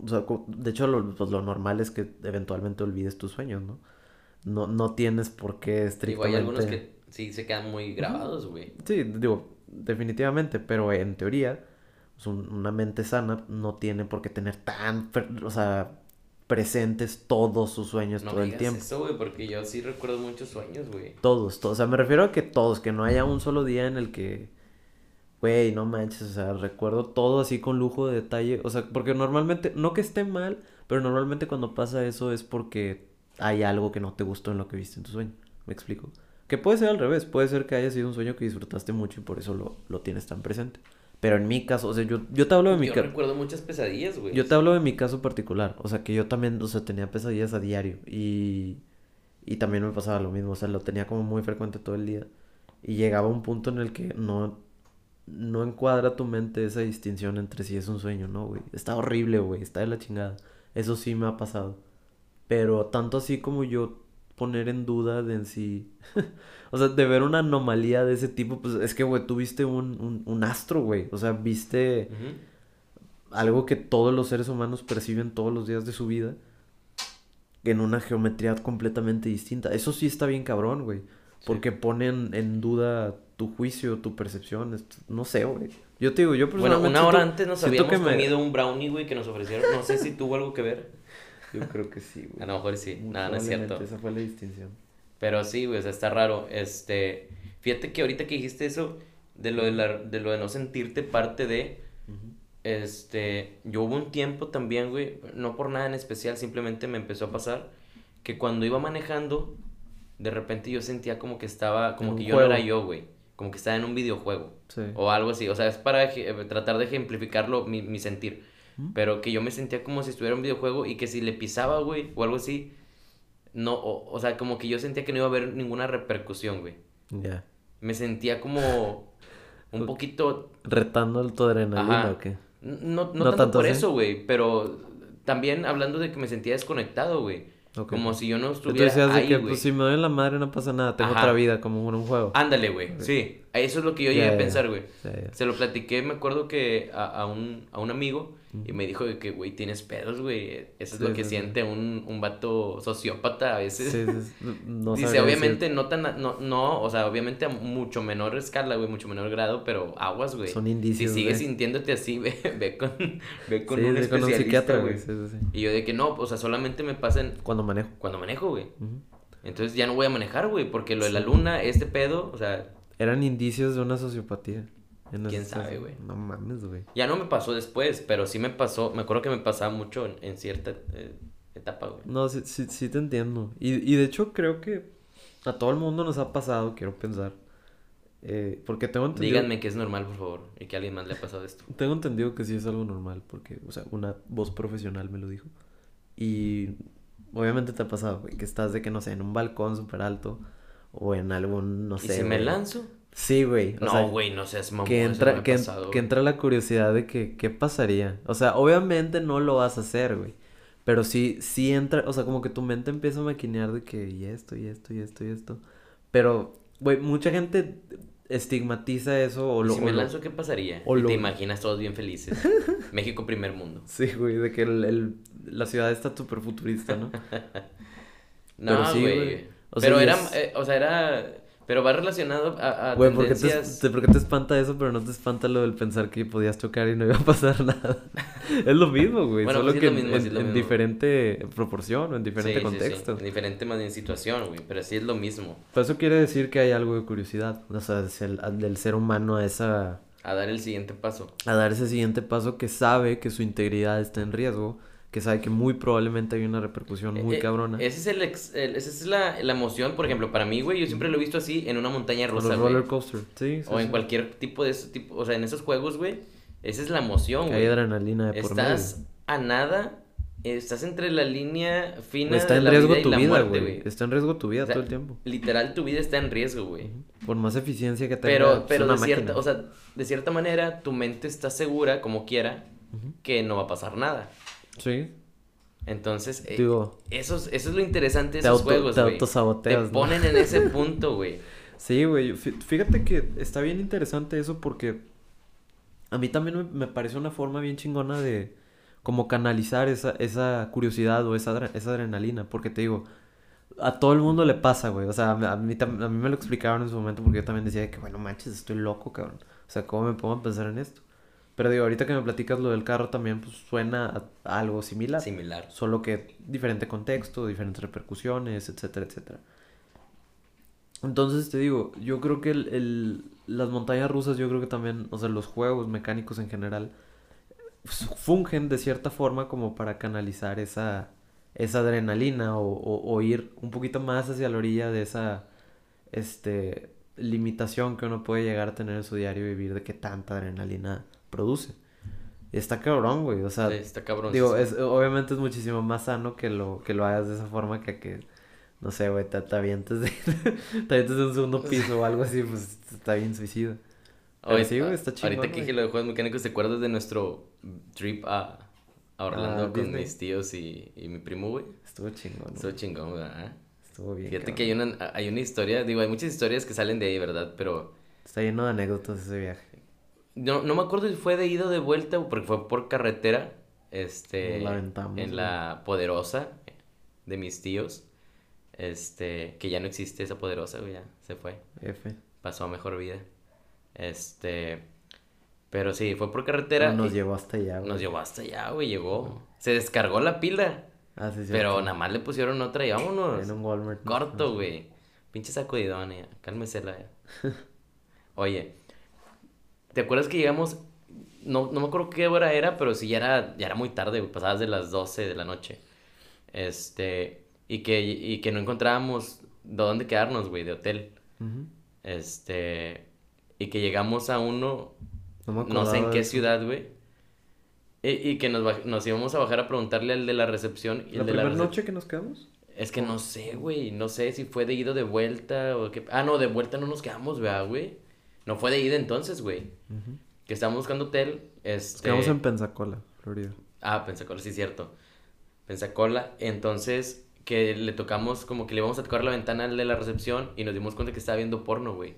O sea, de hecho, lo, pues, lo normal es que eventualmente olvides tus sueños, ¿no? No, no tienes por qué Digo, hay estrictamente... algunos que sí se quedan muy grabados, güey. Sí, digo, definitivamente, pero en teoría, pues, un- una mente sana no tiene por qué tener tan, o sea, presentes todos sus sueños No todo el tiempo. eso, güey, porque yo sí recuerdo muchos sueños, güey. Todos, todos. O sea, me refiero a que todos, que no haya un solo día en el que, güey, no manches, o sea, recuerdo todo así con lujo de detalle. O sea, porque normalmente, no que esté mal, pero normalmente cuando pasa eso es porque hay algo que no te gustó en lo que viste en tu sueño. ¿Me explico? Que puede ser al revés, puede ser que haya sido un sueño que disfrutaste mucho y por eso lo, lo tienes tan presente. Pero en mi caso, o sea, yo, yo te hablo de mi Yo caso. recuerdo muchas pesadillas, güey. Yo te hablo de mi caso particular, o sea, que yo también, o sea, tenía pesadillas a diario y, y también me pasaba lo mismo, o sea, lo tenía como muy frecuente todo el día y llegaba un punto en el que no, no encuadra tu mente esa distinción entre si es un sueño, ¿no, güey? Está horrible, güey, está de la chingada, eso sí me ha pasado, pero tanto así como yo poner en duda de en sí, o sea, de ver una anomalía de ese tipo, pues es que, güey, tú viste un, un, un astro, güey, o sea, viste algo que todos los seres humanos perciben todos los días de su vida en una geometría completamente distinta. Eso sí está bien cabrón, güey. Porque ponen en duda tu juicio, tu percepción. No sé, güey. Yo te digo, yo Bueno, personalmente una hora siento- antes nos habíamos me- comido un brownie, güey, que nos ofrecieron. No sé si tuvo algo que ver. Yo creo que sí, güey. A lo mejor sí. Nada, no es cierto. Esa fue la distinción. Pero sí, güey, o sea, está raro. Este, fíjate que ahorita que dijiste eso, de lo de, la- de lo de no sentirte parte de, este, yo hubo un tiempo también, güey, no por nada en especial, simplemente me empezó a pasar que cuando iba manejando, de repente yo sentía como que estaba, como En que yo no era juego. yo, güey, como que estaba en un videojuego Sí. o algo así, o sea, es para eh, tratar de ejemplificarlo, mi, mi sentir, pero que yo me sentía como si estuviera en un videojuego y que si le pisaba, güey, o algo así, no, o, o sea, como que yo sentía que no iba a haber ninguna repercusión, güey. Ya. Me sentía como un poquito Retando tu adrenalina Ajá. o qué. no, no, No tanto, tanto por así. eso, güey, pero también hablando de que me sentía desconectado, güey. Ok. Como si yo no estuviera de ahí, que, güey. pues, si me doy en la madre no pasa nada. Tengo Ajá. otra vida, como en un juego. Ándale, güey, sí. Eso es lo que yo Ya, llegué a ya, pensar, güey. Se lo platiqué, me acuerdo que a, a un, a un amigo Y me dijo que, güey, tienes pedos, güey. Eso es Sí, lo que sí, sí. siente un, un vato sociópata a veces. Sí, sí, sí, no Dice, obviamente decir- no tan, no, no, o sea, obviamente a mucho menor escala, güey, mucho menor grado, pero aguas, güey. Son indicios, Si sigues güey. sintiéndote así, ve, ve con, ve con Sí, un sí, especialista, psiquiatra, güey. Sí, sí, sí. Y yo de que no, o sea, solamente me pasan Cuando manejo. cuando manejo, güey. Ujú. Entonces ya no voy a manejar, güey, porque lo de la Sí. luna, este pedo, o sea, Eran indicios de una sociopatía. En ¿Quién ese- sabe, güey? No mames, güey. ya no me pasó después, pero sí me pasó, me acuerdo que me pasaba mucho en, en cierta eh, etapa, güey. No, sí, sí, sí te entiendo. Y, y de hecho creo que a todo el mundo nos ha pasado, quiero pensar. Eh, porque tengo entendido... Díganme que es normal, por favor, y que a alguien más le ha pasado esto. Tengo entendido que sí es algo normal, porque, o sea, una voz profesional me lo dijo. Y obviamente te ha pasado, güey, que estás de que, no sé, en un balcón súper alto o en algún, no ¿Y sé. si me güey. lanzo? Sí, güey. No, güey, no seas mamón, que entra, que, pasado, entra la curiosidad de que, ¿qué pasaría? O sea, obviamente no lo vas a hacer, güey. Pero sí, sí entra, o sea, como que tu mente empieza a maquinear de que, y esto, y esto, y esto, y esto. Pero, güey, mucha gente estigmatiza eso o ¿Y lo... si me lo- lanzo, ¿qué pasaría? o Y lo- te imaginas todos bien felices. México primer mundo. Sí, güey, de que el, el- la ciudad está súper futurista, ¿no? No, Pero sí, güey. güey. O sea, pero era, es- eh, o sea, era... Pero va relacionado a, a Güey, ¿por qué, te, tendencias... te- por qué te espanta eso, pero no te espanta lo del pensar que podías chocar y no iba a pasar nada? es lo mismo, güey, Bueno, solo pues sí que es lo en, mismo, sí en- es lo en mismo. diferente proporción o en diferente Sí, sí, sí, contexto. En diferente más bien situación, güey. Pero sí es lo mismo. Pero eso quiere decir que hay algo de curiosidad, o sea, el- del ser humano a esa A dar el siguiente paso. a dar ese siguiente paso que sabe que su integridad está en riesgo, que sabe que muy probablemente hay una repercusión muy Eh, eh, cabrona. Ese es el, ex- el- esa es la, la emoción, por ejemplo, para mí, güey. Yo siempre lo he visto así en una montaña rusa, los güey. roller coaster, sí, sí, O en sí. cualquier tipo de ese tipo, o sea, en esos juegos, güey. Esa es la emoción, Que hay güey. adrenalina de por medio. Estás a nada, estás entre la línea fina Está de en la riesgo vida y tu la vida, muerte, güey. Está en riesgo tu vida O sea, todo el tiempo. Literal, tu vida está en riesgo, güey. Por más eficiencia que tenga, Pero, pero de cierta, o sea, de cierta manera, tu mente está segura, como quiera, que no va a pasar nada. Sí. Entonces, eh, Digo, eso, es, eso es lo interesante de te esos auto- juegos, te autosaboteas, Te ¿no? ponen en ese punto, güey. Sí, güey. fí- Fíjate que está bien interesante eso porque a mí también me, me parece una forma bien chingona de como canalizar esa, esa curiosidad o esa, esa adrenalina. Porque te digo, a todo el mundo le pasa, güey. O sea, a mí, a mí me lo explicaron en su momento porque yo también decía de que, bueno, manches, estoy loco, cabrón. O sea, ¿cómo me pongo a pensar en esto? Pero digo, ahorita que me platicas lo del carro también, pues suena a, algo similar. Similar. Solo que diferente contexto, diferentes repercusiones, etcétera, etcétera. Entonces te digo, yo creo que el, el- las montañas rusas, yo creo que también, o sea, los juegos mecánicos en general, f- fungen de cierta forma como para canalizar esa, esa adrenalina o, o- o ir un poquito más hacia la orilla de esa este, limitación que uno puede llegar a tener en su diario vivir de que tanta adrenalina produce. Y está cabrón, güey, o sea, Sí, está cabrón. Digo, es, obviamente es muchísimo más sano que lo, que lo hagas de esa forma que que, no sé, güey, te, te avientes de, te avientes de un segundo piso o algo así, pues está bien suicida. Oye, sí, güey, está chingón, Ahorita que güey. dije lo de juegos mecánicos, ¿te acuerdas de nuestro trip a, a Orlando Ah, con Disney. mis tíos y, y mi primo, güey? Estuvo chingón, Estuvo güey. chingón, ¿verdad? Estuvo bien. Fíjate cabrón. que hay una, hay una historia, digo, hay muchas historias que salen de ahí, ¿verdad? Pero Está lleno de anécdotas ese viaje. No, no me acuerdo si fue de ida o de vuelta, porque fue por carretera, este, la aventamos, en la poderosa de mis tíos, este, que ya no existe esa poderosa, güey, ya se fue. F. pasó a mejor vida. Este, pero sí, fue por carretera. Nos llevó hasta allá, güey. nos llevó hasta allá, güey, llegó. Se descargó la pila, Ah, sí, sí. pero nada más le pusieron otra y vámonos. En un Walmart. Corto, güey. Pinche sacudidón, ya. Cálmesela ya. Oye, ¿te acuerdas que llegamos? No, no me acuerdo qué hora era, pero sí ya era, ya era muy tarde, güey. Pasadas de las 12 de la noche. Este, y que, y que no encontrábamos dónde quedarnos, güey, de hotel. Este, y que llegamos a uno, No me no sé en qué ciudad, güey. Y, y que nos, nos íbamos a bajar a preguntarle al de la recepción. Y ¿La el de la primera recep- noche que nos quedamos? Es que no sé, güey. No sé si fue de ida o de vuelta o qué. Ah, no, de vuelta no nos quedamos, ¿verdad, güey? No fue de ida entonces, güey. Que estábamos buscando hotel. Nos Este... quedamos en Pensacola, Florida. Ah, Pensacola, sí, cierto. Pensacola. Entonces, que le tocamos, como que le íbamos a tocar la ventana al de la recepción y nos dimos cuenta que estaba viendo porno, güey.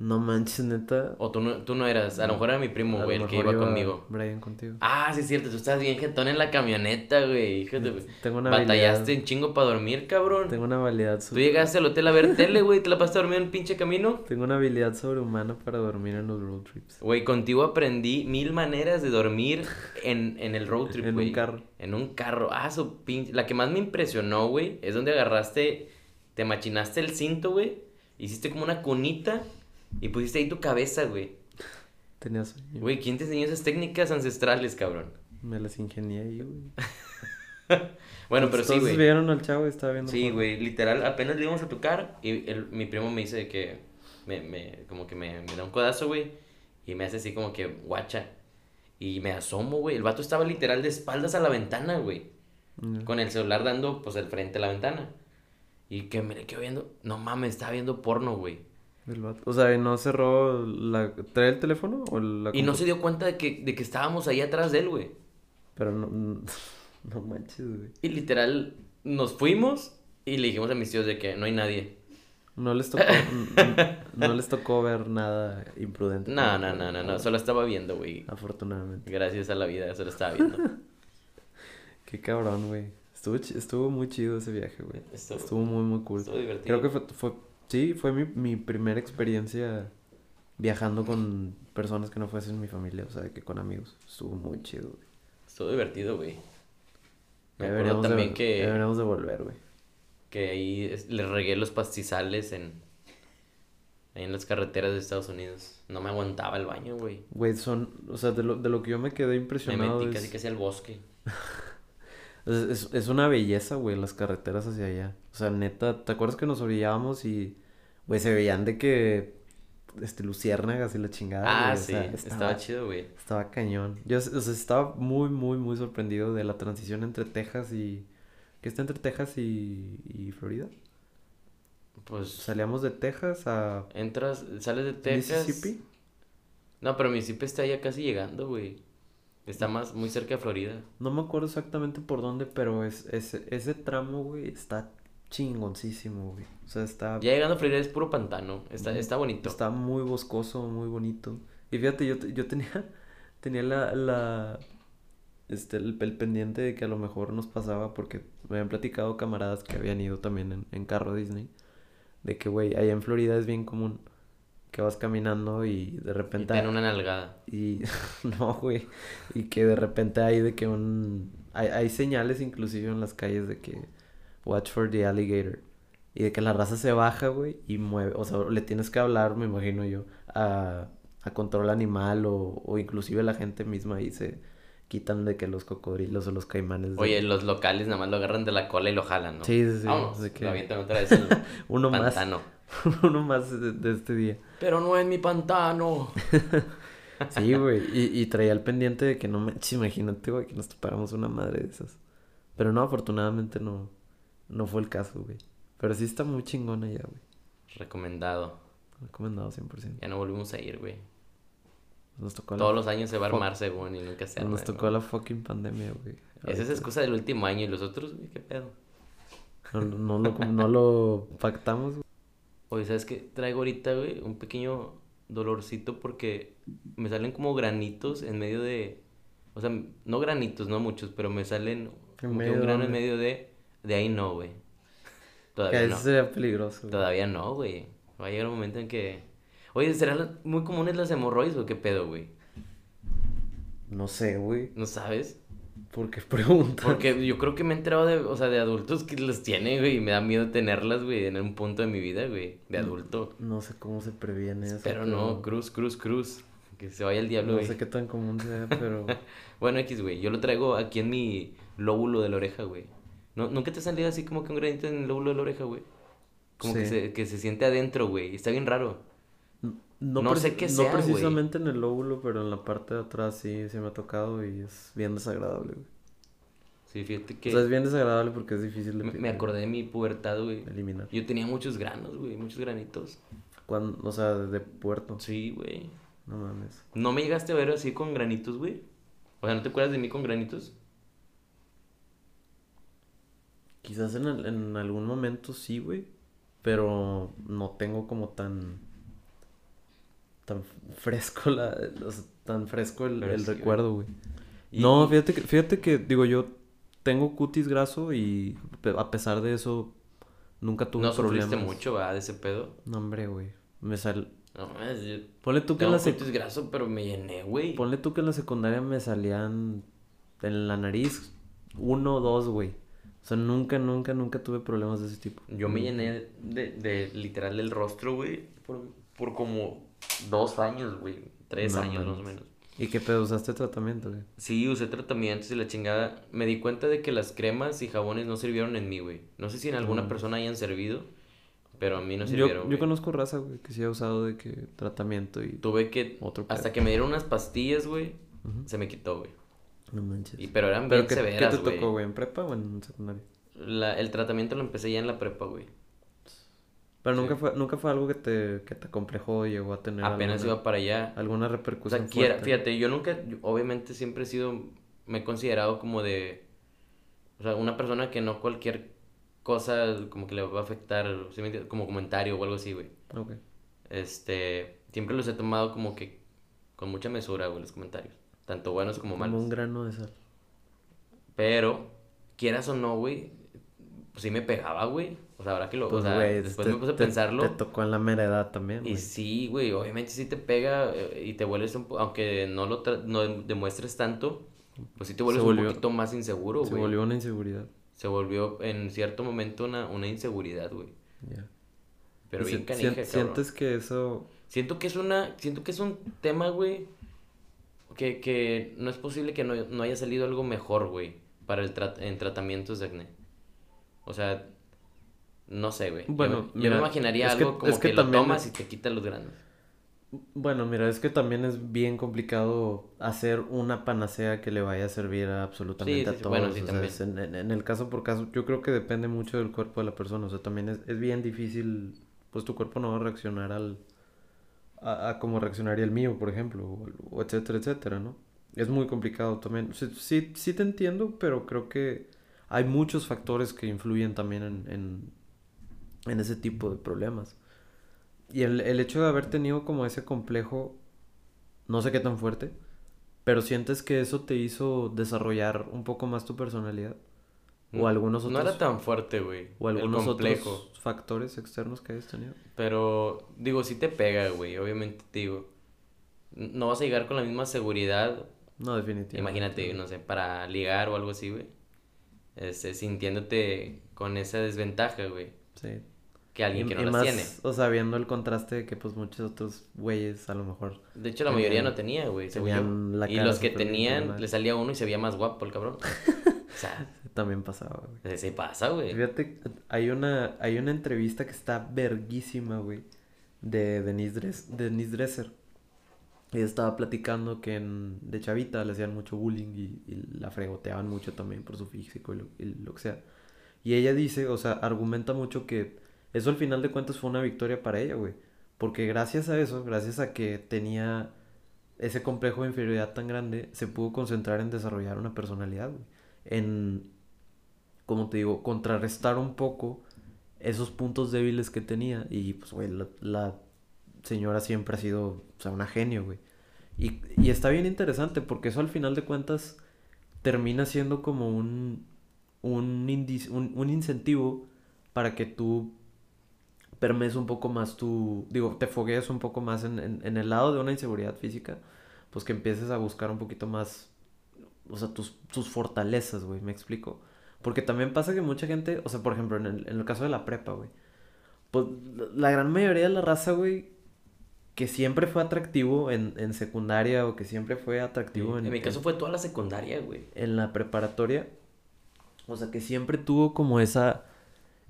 No manches, neta. O tú no, tú no eras, a lo mejor era mi primo, güey, el que iba conmigo. Brian contigo. Ah, sí es cierto, tú estabas bien jetón en la camioneta, güey. Fíjate, güey. Tengo una Batallaste habilidad. en chingo para dormir, cabrón. Tengo una habilidad Tú sobre- llegaste al hotel a ver tele, güey, te la pasaste a dormir en el pinche camino. Tengo una habilidad sobrehumana para dormir en los road trips. Güey, contigo aprendí mil maneras de dormir en, en el road trip, En un güey. carro. En un carro. Ah, su pinche. La que más me impresionó, güey, es donde agarraste, te machinaste el cinto, güey. Hiciste como una cunita y pusiste ahí tu cabeza, güey. Tenía sueño. Güey, ¿quién te enseñó esas técnicas ancestrales, cabrón? Me las ingenié ahí, güey. Bueno, pero sí, güey. vieron al chavo y estaba viendo. Sí, güey, literal, apenas le íbamos a tocar y el- mi primo me dice que, me, me, como que me, me da un codazo, güey, y me hace así como que guacha. Y me asomo, güey, el vato estaba literal de espaldas a la ventana, güey, Mm. con el celular dando, pues, el frente a la ventana. Y que me le quedo viendo, no mames, estaba viendo porno, güey. Vato. O sea, ¿y ¿no cerró la... ¿Trae el teléfono o la Y no se dio cuenta de que, de que estábamos ahí atrás de él, güey. Pero no... No manches, güey. Y literal, nos fuimos y le dijimos a mis tíos de que no hay nadie. No les tocó... no les tocó ver nada imprudente. No, no, no, no, no, solo estaba viendo, güey. Afortunadamente. Gracias a la vida, solo estaba viendo. Qué cabrón, güey. Estuvo, estuvo muy chido ese viaje, güey. Estuvo- Estuvo muy, muy cool. Estuvo divertido. Creo que fue, fue... Sí, fue mi, mi primera experiencia viajando con personas que no fuesen mi familia. O sea, que con amigos. Estuvo muy chido, güey. Estuvo divertido, güey. Me Ya acuerdo deberíamos de- también ya que, deberíamos de volver, güey. que ahí es- le regué los pastizales en, ahí en las carreteras de Estados Unidos. No me aguantaba el baño, güey. Güey, son... O sea, de lo, de lo que yo me quedé Me impresionado metí es... casi casi al bosque. Es, es, una belleza, güey, las carreteras hacia allá. O sea, neta, ¿te acuerdas que nos orillábamos y, güey, se veían de que, este, luciérnagas y la chingada, Ah, güey? O sí, sea, estaba chido, güey. Estaba cañón. Yo, o sea, estaba muy, muy, muy sorprendido de la transición entre Texas y... ¿Qué está entre Texas y, y Florida? Pues Salíamos de Texas a entras, sales de Texas. Mississippi. No, pero Mississippi está ya casi llegando, güey. Está más, muy cerca de Florida. No me acuerdo exactamente por dónde, pero es, ese, ese tramo, güey, está chingoncísimo, güey. O sea, está... Ya llegando a Florida es puro pantano. Está, está bonito. Está muy boscoso, muy bonito. Y fíjate, yo, te- yo tenía, tenía la, la, este, el, el pendiente de que a lo mejor nos pasaba porque me habían platicado camaradas que habían ido también en, en carro a Disney. De que, güey, allá en Florida es bien común que vas caminando y de Y repente... tiene una nalgada. Y no, güey. Y que de repente hay de que un... Hay, hay señales inclusive en las calles de que... Watch for the alligator. Y de que la raza se baja, güey, y mueve. O sea, le tienes que hablar, me imagino yo, a, a control animal o, o inclusive la gente misma ahí se quitan de que los cocodrilos o los caimanes. de- Oye, los locales nada más lo agarran de la cola y lo jalan, ¿no? Sí, sí, sí, de que- lo avientan otra vez al Uno más. Uno más de, de este día. Pero no en mi pantano. Sí, güey. Y, y traía el pendiente de que no manches, imagínate, güey, que nos topáramos una madre de esas. Pero no, afortunadamente no, no fue el caso, güey. Pero sí está muy chingona ya, güey. Recomendado. Recomendado 100%. Ya no volvimos a ir, güey. Nos tocó Todos la, los años se va a Fuck. armar según y nunca se arma. nos tocó la fucking pandemia, güey. Esa es excusa del último año y los otros, güey, qué pedo. No, no lo, no lo pactamos, güey. Oye, ¿sabes qué? Traigo ahorita, güey, un pequeño dolorcito porque me salen como granitos en medio de... O sea, no granitos, no muchos, pero me salen como que medio un grano en medio de... De ahí no, güey. Que Todavía eso no. sería peligroso, güey. Todavía no, güey. Va a llegar un momento en que... Oye, ¿serán muy comunes las hemorroides o qué pedo, güey? No sé, güey. ¿No sabes? ¿Por qué preguntas? Porque yo creo que me he enterado de, o sea, de adultos que las tienen, güey, y me da miedo tenerlas, güey, en un punto de mi vida, güey, de adulto. No sé cómo se previene eso. Pero no, cruz, cruz, cruz. Que se vaya el diablo, No güey. sé qué tan común sea, pero... Bueno, X, güey, yo lo traigo aquí en mi lóbulo de la oreja, güey. ¿No, ¿Nunca te ha salido así como que un granito en el lóbulo de la oreja, güey? Como que, se, que se siente adentro, güey. Está bien raro. No, No sé qué no sea, güey. precisamente en el lóbulo, pero en la parte de atrás sí, sí me ha tocado y es bien desagradable, güey. Sí, fíjate O que sea, es bien desagradable porque es difícil de, me, me acordé de mi pubertad, güey. eliminar. Yo tenía muchos granos, güey, muchos granitos. Cuando, o sea, de puerto. Sí, güey. No mames. ¿No me llegaste a ver así con granitos, güey? O sea, ¿no te acuerdas de mí con granitos? Quizás en, el- en algún momento sí, güey. Pero no tengo como tan... tan fresco la, o sea, tan fresco el, sí, recuerdo, güey. Y- No, fíjate que, fíjate que, digo, yo tengo cutis graso y a pesar de eso, nunca tuve No problemas. sufriste mucho, ¿verdad? De ese pedo. No, hombre, güey. Me sal... No, yo Ponle tú que en tengo la sec- cutis graso, pero me llené, güey. Ponle tú que en la secundaria me salían en la nariz uno o dos, güey. O sea, nunca, nunca, nunca tuve problemas de ese tipo. Yo me llené de, de literal del rostro, güey, por, por como dos años, güey. Tres No años más o menos. ¿Y qué pedo usaste tratamiento, güey? Sí, usé tratamientos y la chingada. Me di cuenta de que las cremas y jabones no sirvieron en mí, güey. No sé si en alguna Mm. persona hayan servido, pero a mí no sirvieron. yo güey. conozco raza, güey, que sí ha usado de que tratamiento y... Tuve que. Otro hasta que me dieron unas pastillas, güey, se me quitó, güey. No manches. Y, pero eran ¿Pero bien qué, qué severas, te güey. tocó, güey? ¿En prepa o en secundaria? La- el tratamiento lo empecé ya en la prepa, güey. Pero Sí. nunca fue, nunca fue algo que te, que te complejó y llegó a tener Apenas alguna, iba para allá. alguna O repercusión sea, quiera- fuerte. fíjate, yo nunca, yo- obviamente siempre he sido, me he considerado como de, o sea, una persona que no cualquier cosa como que le va a afectar, como comentario o algo así, güey. Ok. Este, siempre los he tomado como que con mucha mesura, güey, los comentarios, tanto buenos como Como malos. un grano de sal. Pero, quieras o no, güey, pues sí me pegaba, güey. O sea, ahora que lo, Pues, o sea, después te- me puse a te- pensarlo. Te tocó en la mera edad también, Y sí, güey, obviamente sí te pega eh, y te vuelves un po- aunque no lo tra- no demuestres tanto, pues sí te vuelves Se volvió- un poquito más inseguro, Se güey. volvió una inseguridad. Se volvió en cierto momento una, una inseguridad, güey. Ya. Pero Y bien si- canija. Sientes que eso... Siento que es una, siento que es un tema, güey, que, que no es posible que no, no haya salido algo mejor, güey, para el trat- en tratamientos de acné. O sea, no sé, güey. Bueno, yo, mira, me imaginaría es que- algo como es que, que lo tomas es- y te quita los granos. Bueno, mira, es que también es bien complicado hacer una panacea que le vaya a servir a absolutamente Sí, a sí, todos. bueno, sí, o también. en, en- en el caso por caso, yo creo que depende mucho del cuerpo de la persona. O sea, también es, es bien difícil, pues tu cuerpo no va a reaccionar al a, a como reaccionaría el mío, por ejemplo, o, o etcétera, etcétera, ¿no? Es muy complicado también. Sí, sí, sí te entiendo, pero creo que hay muchos factores que influyen también en, en, en ese tipo de problemas. Y el, el hecho de haber tenido como ese complejo, no sé qué tan fuerte, pero sientes que eso te hizo desarrollar un poco más tu personalidad. O algunos otros, Mm, No era tan fuerte, güey. o algunos otros factores externos que hayas tenido. Pero, digo, sí te pega, güey. Obviamente, te digo. No vas a llegar con la misma seguridad. No, definitivamente. Imagínate, no sé, para ligar o algo así, güey. Este, sintiéndote con esa desventaja, güey. Sí. Que alguien Y- que no y las más, tiene. O sea, viendo el contraste de que pues muchos otros güeyes a lo mejor De hecho, la tenían- mayoría no tenía, güey. tenían la Y cara los que tenían, le salía uno y se veía más guapo el cabrón. O sea, también pasaba, güey. se pasa, güey. Fíjate, hay una, hay una entrevista que está verguísima, güey, de Denise, Dres- Denise Dresser. Ella estaba platicando que de chavita le hacían mucho bullying y, la fregoteaban mucho también por su físico y lo, que sea. Y ella dice, o sea, argumenta mucho que eso al final de cuentas fue una victoria para ella, güey. Porque gracias a eso, gracias a que tenía ese complejo de inferioridad tan grande, se pudo concentrar en desarrollar una personalidad, güey. En, como te digo, contrarrestar un poco esos puntos débiles que tenía. Y pues, güey, la señora siempre ha sido, o sea, una genio, güey. Y, y está bien interesante porque eso al final de cuentas termina siendo como un, un, un, un incentivo para que tú permees un poco más tu, digo, te foguees un poco más en, en, en el lado de una inseguridad física, pues que empieces a buscar un poquito más, o sea, tus, tus fortalezas, güey, me explico. Porque también pasa que mucha gente, o sea, por ejemplo, en el, en el caso de la prepa, güey, pues la gran mayoría de la raza, güey, que siempre fue atractivo en, en secundaria o que siempre fue atractivo en, En mi caso fue toda la secundaria, güey. en la preparatoria. O sea, que siempre tuvo como esa,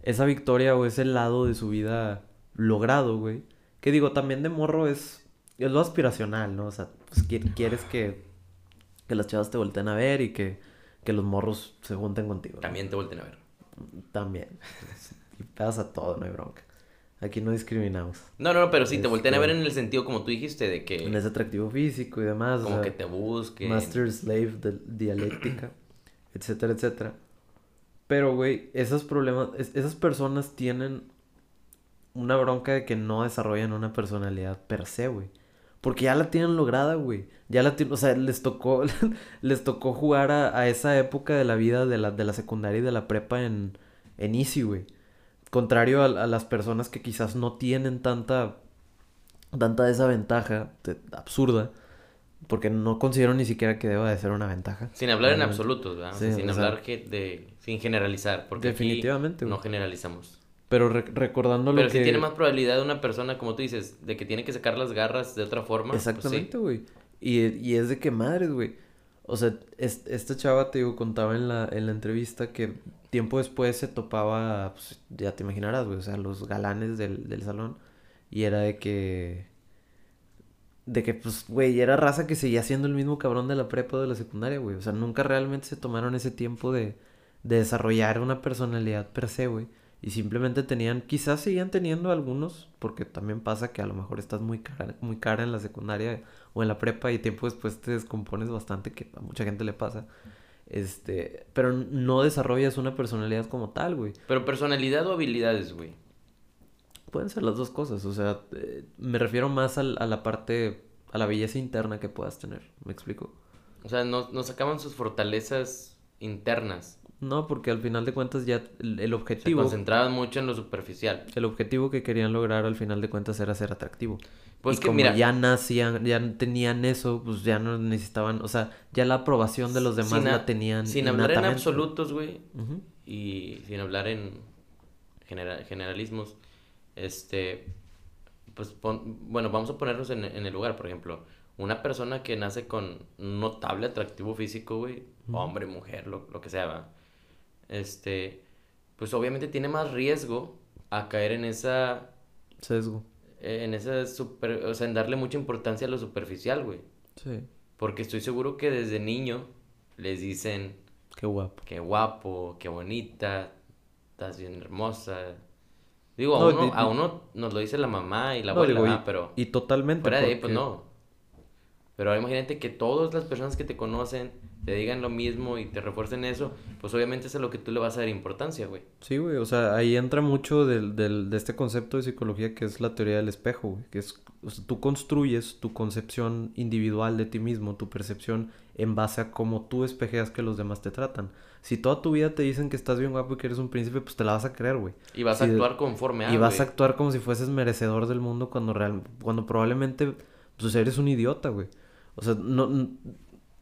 esa victoria o ese lado de su vida logrado, güey. Que digo, también de morro es, es lo aspiracional, ¿no? O sea, pues qui- quieres que, que las chavas te volteen a ver y que, que los morros se junten contigo. ¿no? También te volteen a ver. También. Y pasa todo, no hay bronca. Aquí no discriminamos. No, no, no, pero sí, te volteen a ver Este- en el sentido, como tú dijiste, de que... En ese atractivo físico y demás. o como sea, que te busquen. Master Slave de dialéctica, etcétera, etcétera. Pero, güey, esos problemas, es- esas personas tienen una bronca de que no desarrollan una personalidad per se, güey. Porque ya la tienen lograda, güey. Ya la tienen, o sea, les tocó, les tocó jugar a, a, esa época de la vida de la, de la secundaria y de la prepa en, en Easy, güey. Contrario a, a, las personas que quizás no tienen tanta, tanta desventaja absurda. Porque no considero ni siquiera que deba de ser una ventaja. Sin hablar en absolutos, ¿verdad? Sí, sin hablar que de... Sin generalizar. Porque definitivamente, no generalizamos. Pero recordando lo Pero si tiene más probabilidad una persona, como tú dices, de que tiene que sacar las garras de otra forma. Pues Exactamente, güey. y, y, es de que madres, güey. O sea, esta chava, te digo, contaba en la, en la entrevista que tiempo después se topaba, pues, ya te imaginarás, güey, o sea, los galanes del, del salón. Y era de que de que, pues, güey, era raza que seguía siendo el mismo cabrón de la prepa o de la secundaria, güey. O sea, nunca realmente se tomaron ese tiempo de, de desarrollar una personalidad per se, güey. Y simplemente tenían, quizás seguían teniendo algunos, porque también pasa que a lo mejor estás muy cara, muy cara en la secundaria o en la prepa y tiempo después te descompones bastante, que a mucha gente le pasa. Este, pero no desarrollas una personalidad como tal, güey. Pero personalidad o habilidades, güey. Pueden ser las dos cosas, o sea, eh, me refiero más a, a, la parte, a la belleza interna que puedas tener, ¿me explico? O sea, nos sacaban sus fortalezas internas. No, porque al final de cuentas ya el, objetivo... Se concentraban mucho en lo superficial. El objetivo que querían lograr al final de cuentas era ser atractivo. Pues y que como mira, ya nacían, ya tenían eso, pues ya no necesitaban, o sea, ya la aprobación de los demás la tenían. Sin hablar en absolutos, güey, y sin hablar en general, generalismos, este, pues, bueno, vamos a ponernos en, en, el lugar, por ejemplo, una persona que nace con un notable atractivo físico, güey, hombre, mujer, lo, lo, que sea, ¿va? este, pues obviamente tiene más riesgo a caer en esa... Sesgo. En esa super, o sea, en darle mucha importancia a lo superficial, güey. Sí. Porque estoy seguro que desde niño les dicen... Qué guapo. Qué guapo, qué bonita, estás bien hermosa, Digo, a, uno, a uno nos lo dice la mamá y la abuela, pero... Y totalmente. Fuera de ahí, pues no. Pero imagínate que todas las personas que te conocen te digan lo mismo y te refuercen eso, pues obviamente es a lo que tú le vas a dar importancia, güey. Sí, güey, o sea, ahí entra mucho del, del, de este concepto de psicología que es la teoría del espejo, güey, que es, o sea, tú construyes tu concepción individual de ti mismo, tu percepción en base a cómo tú espejeas que los demás te tratan. Si toda tu vida te dicen que estás bien guapo y que eres un príncipe, pues te la vas a creer, güey. Y vas a actuar conforme a, Y vas a actuar como si fueses merecedor del mundo cuando real, cuando probablemente pues eres un idiota, güey. O sea, no,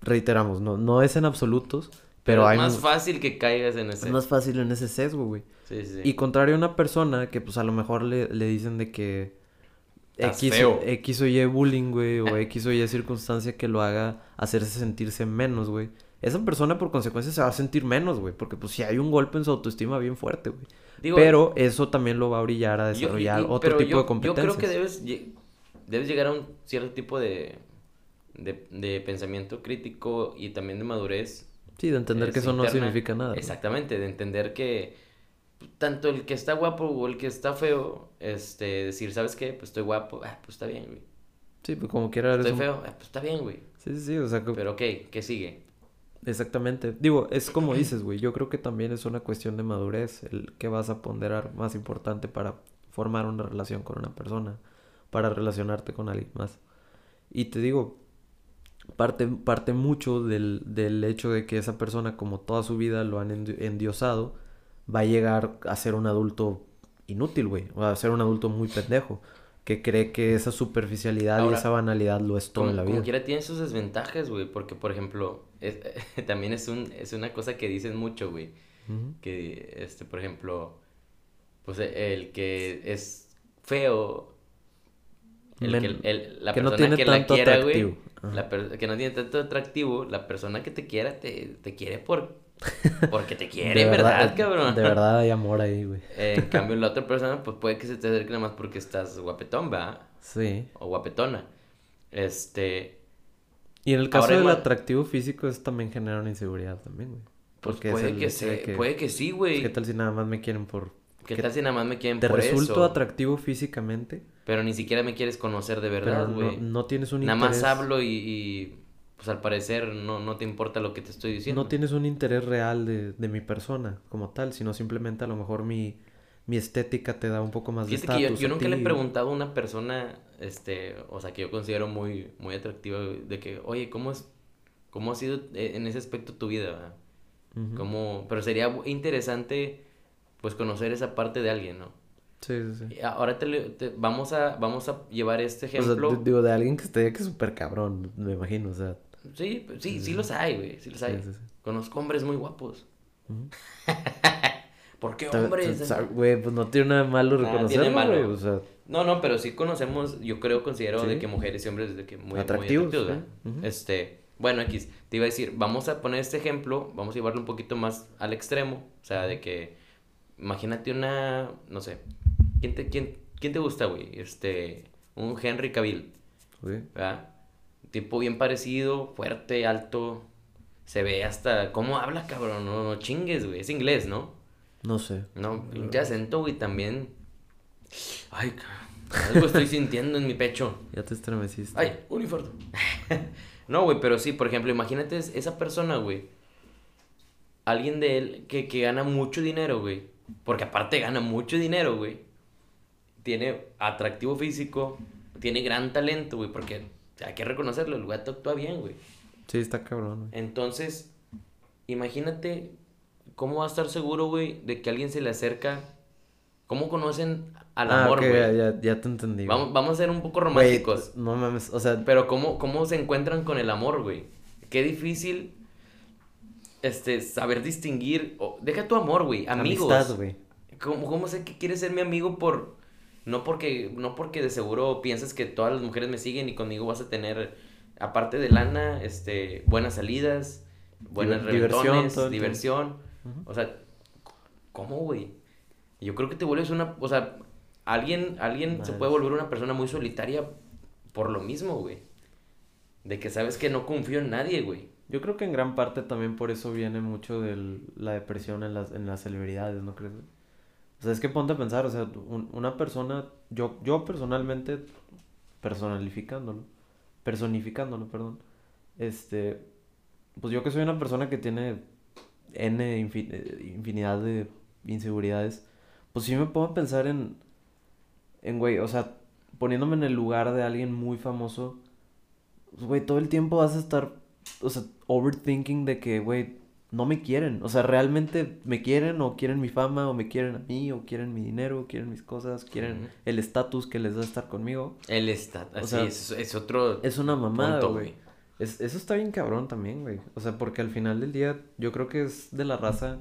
reiteramos, no, no es en absolutos, pero, pero es más fácil que caigas en ese. Es más fácil en ese sesgo, güey. Sí, sí. Y contrario a una persona que pues a lo mejor le, le dicen de que X, X, o Y bullying, güey, o X o Y circunstancia que lo haga hacerse sentirse menos, güey. Esa persona por consecuencia se va a sentir menos, güey, porque pues si hay un golpe en su autoestima bien fuerte, güey. Pero eso también lo va a brillar a desarrollar otro tipo de competencias. Yo creo que debes, debes llegar a un cierto tipo de, de, de pensamiento crítico y también de madurez. Sí, de entender que eso no significa nada. Exactamente, de entender que tanto el que está guapo o el que está feo, este, decir, ¿sabes qué? Pues estoy guapo, ah, pues está bien, güey. Sí, pues como quiera Estoy feo, ah, pues está bien, güey. Sí, sí, sí, o sea... Pero ok, ¿qué sigue? Exactamente. Digo, es como dices, güey, yo creo que también es una cuestión de madurez, el que vas a ponderar más importante para formar una relación con una persona, para relacionarte con alguien más. Y te digo, parte, parte mucho del, del hecho de que esa persona, como toda su vida lo han endiosado, va a llegar a ser un adulto inútil, güey. O a ser un adulto muy pendejo. Que cree que esa superficialidad y esa banalidad lo es todo en la vida. Como quiera tiene sus desventajas, güey. Porque, por ejemplo, también es, un, es una cosa que dicen mucho, güey. Que, este, por ejemplo, pues el que es feo. El, que, el, la persona no tiene que la quiera, güey. que no tiene tanto atractivo. La persona que te quiera te, te quiere por porque te quiere, verdad, cabrón? De verdad hay amor ahí, güey. en cambio, la otra persona, pues puede que se te acerque nada más porque estás guapetón, ¿va? Sí. O guapetona. Este. Y en el caso del atractivo físico, eso también genera una inseguridad también, güey. Pues puede, que, puede que sí, güey. ¿Qué tal si nada más me quieren por. ¿Qué, tal si nada más me quieren por eso? ¿Te resulto atractivo físicamente? Pero ni siquiera me quieres conocer de verdad, güey. No, no, tienes un Nada más hablo y pues al parecer no, no te importa lo que te estoy diciendo. No tienes un interés real de, de mi persona como tal, sino simplemente a lo mejor mi, mi estética te da un poco más de Fíjate yo, estatus. yo a nunca le he preguntado a una persona, este, o sea, que yo considero muy, muy atractiva, de que, oye, ¿cómo es, cómo ha sido eh, en ese aspecto tu vida? ¿Cómo- Pero sería interesante, pues, conocer esa parte de alguien, ¿no? Sí, sí, sí. Ahora te, te- vamos a, vamos a llevar este O sea, ejemplo. digo, de alguien que esté que es súper cabrón, me imagino, o sea. Sí, pues, sí, sí los hay, güey, sí los hay. Sí, sí. Conozco hombres muy guapos. ¿Por qué hombres? Güey, pues no tiene nada de malo reconocerlo, güey, o sea. No, no, pero sí conocemos, yo creo, considero de que mujeres y hombres de que muy muy Atractivos. Este, bueno, X, te iba a decir, vamos a poner este ejemplo, vamos a llevarlo un poquito más al extremo, o sea, de que, imagínate una, no sé, ¿quién te, quién, quién te gusta, güey? Este, un Henry Cavill. ¿verdad? Tipo bien parecido, fuerte, alto, se ve hasta, ¿cómo habla, cabrón? No, no chingues, güey, es inglés, ¿no? No sé. No, pinche acento, güey, también. Ay, cabrón, algo estoy sintiendo en mi pecho. Ya te estremeciste. Ay, un infarto. no, güey, pero sí, por ejemplo, imagínate es- esa persona, güey. Alguien de él que, que gana mucho dinero, güey. Porque aparte gana mucho dinero, güey. Tiene atractivo físico, tiene gran talento, güey, porque hay que reconocerlo, el güey actúa bien, güey. Sí, está cabrón, güey. Entonces, imagínate cómo va a estar seguro, güey, de que alguien se le acerca. ¿Cómo conocen al Ah, amor, güey? ya, ya, ya te entendí. Vamos, vamos a ser un poco románticos. no mames, o sea, Pero ¿cómo, cómo se encuentran con el amor, güey? Qué difícil este, saber distinguir. o- deja tu amor, güey. Amigos. amistad, güey. ¿Cómo, cómo sé que quieres ser mi amigo por. No porque, no porque de seguro piensas que todas las mujeres me siguen y conmigo vas a tener, aparte de lana, este, buenas salidas, buenas Diver- diversión, diversión. O sea, ¿cómo, güey? Yo creo que te vuelves una, o sea, alguien, alguien se puede volver una persona muy solitaria por lo mismo, güey. De que sabes que no confío en nadie, güey. Yo creo que en gran parte también por eso viene mucho de la depresión en las, en las celebridades, ¿no crees? güey? O sea, es que ponte a pensar, o sea, un- una persona, yo, yo personalmente, personalificándolo, personificándolo, perdón, este, pues yo que soy una persona que tiene N infi- eh, infinidad de inseguridades, pues sí me puedo pensar en, en, güey, o sea, poniéndome en el lugar de alguien muy famoso, pues, güey, todo el tiempo vas a estar, o sea, overthinking de que, güey, no me quieren. O sea, realmente me quieren o quieren mi fama o me quieren a mí o quieren mi dinero o quieren mis cosas, quieren el estatus que les da estar conmigo. Él está, O así sea, es, es otro Es una mamada, güey. Es, eso está bien cabrón también, güey. O sea, porque al final del día yo creo que es de la raza,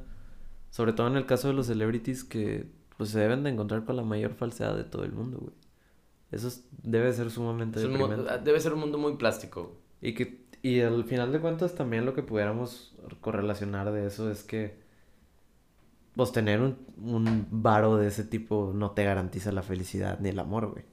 sobre todo en el caso de los celebrities, que pues se deben de encontrar con la mayor falsedad de todo el mundo, güey. Eso es- debe ser sumamente Es un deprimente. debe ser un mundo muy plástico. Y que y al final de cuentas también lo que pudiéramos correlacionar de eso es que pues tener un, un varo de ese tipo no te garantiza la felicidad ni el amor, güey.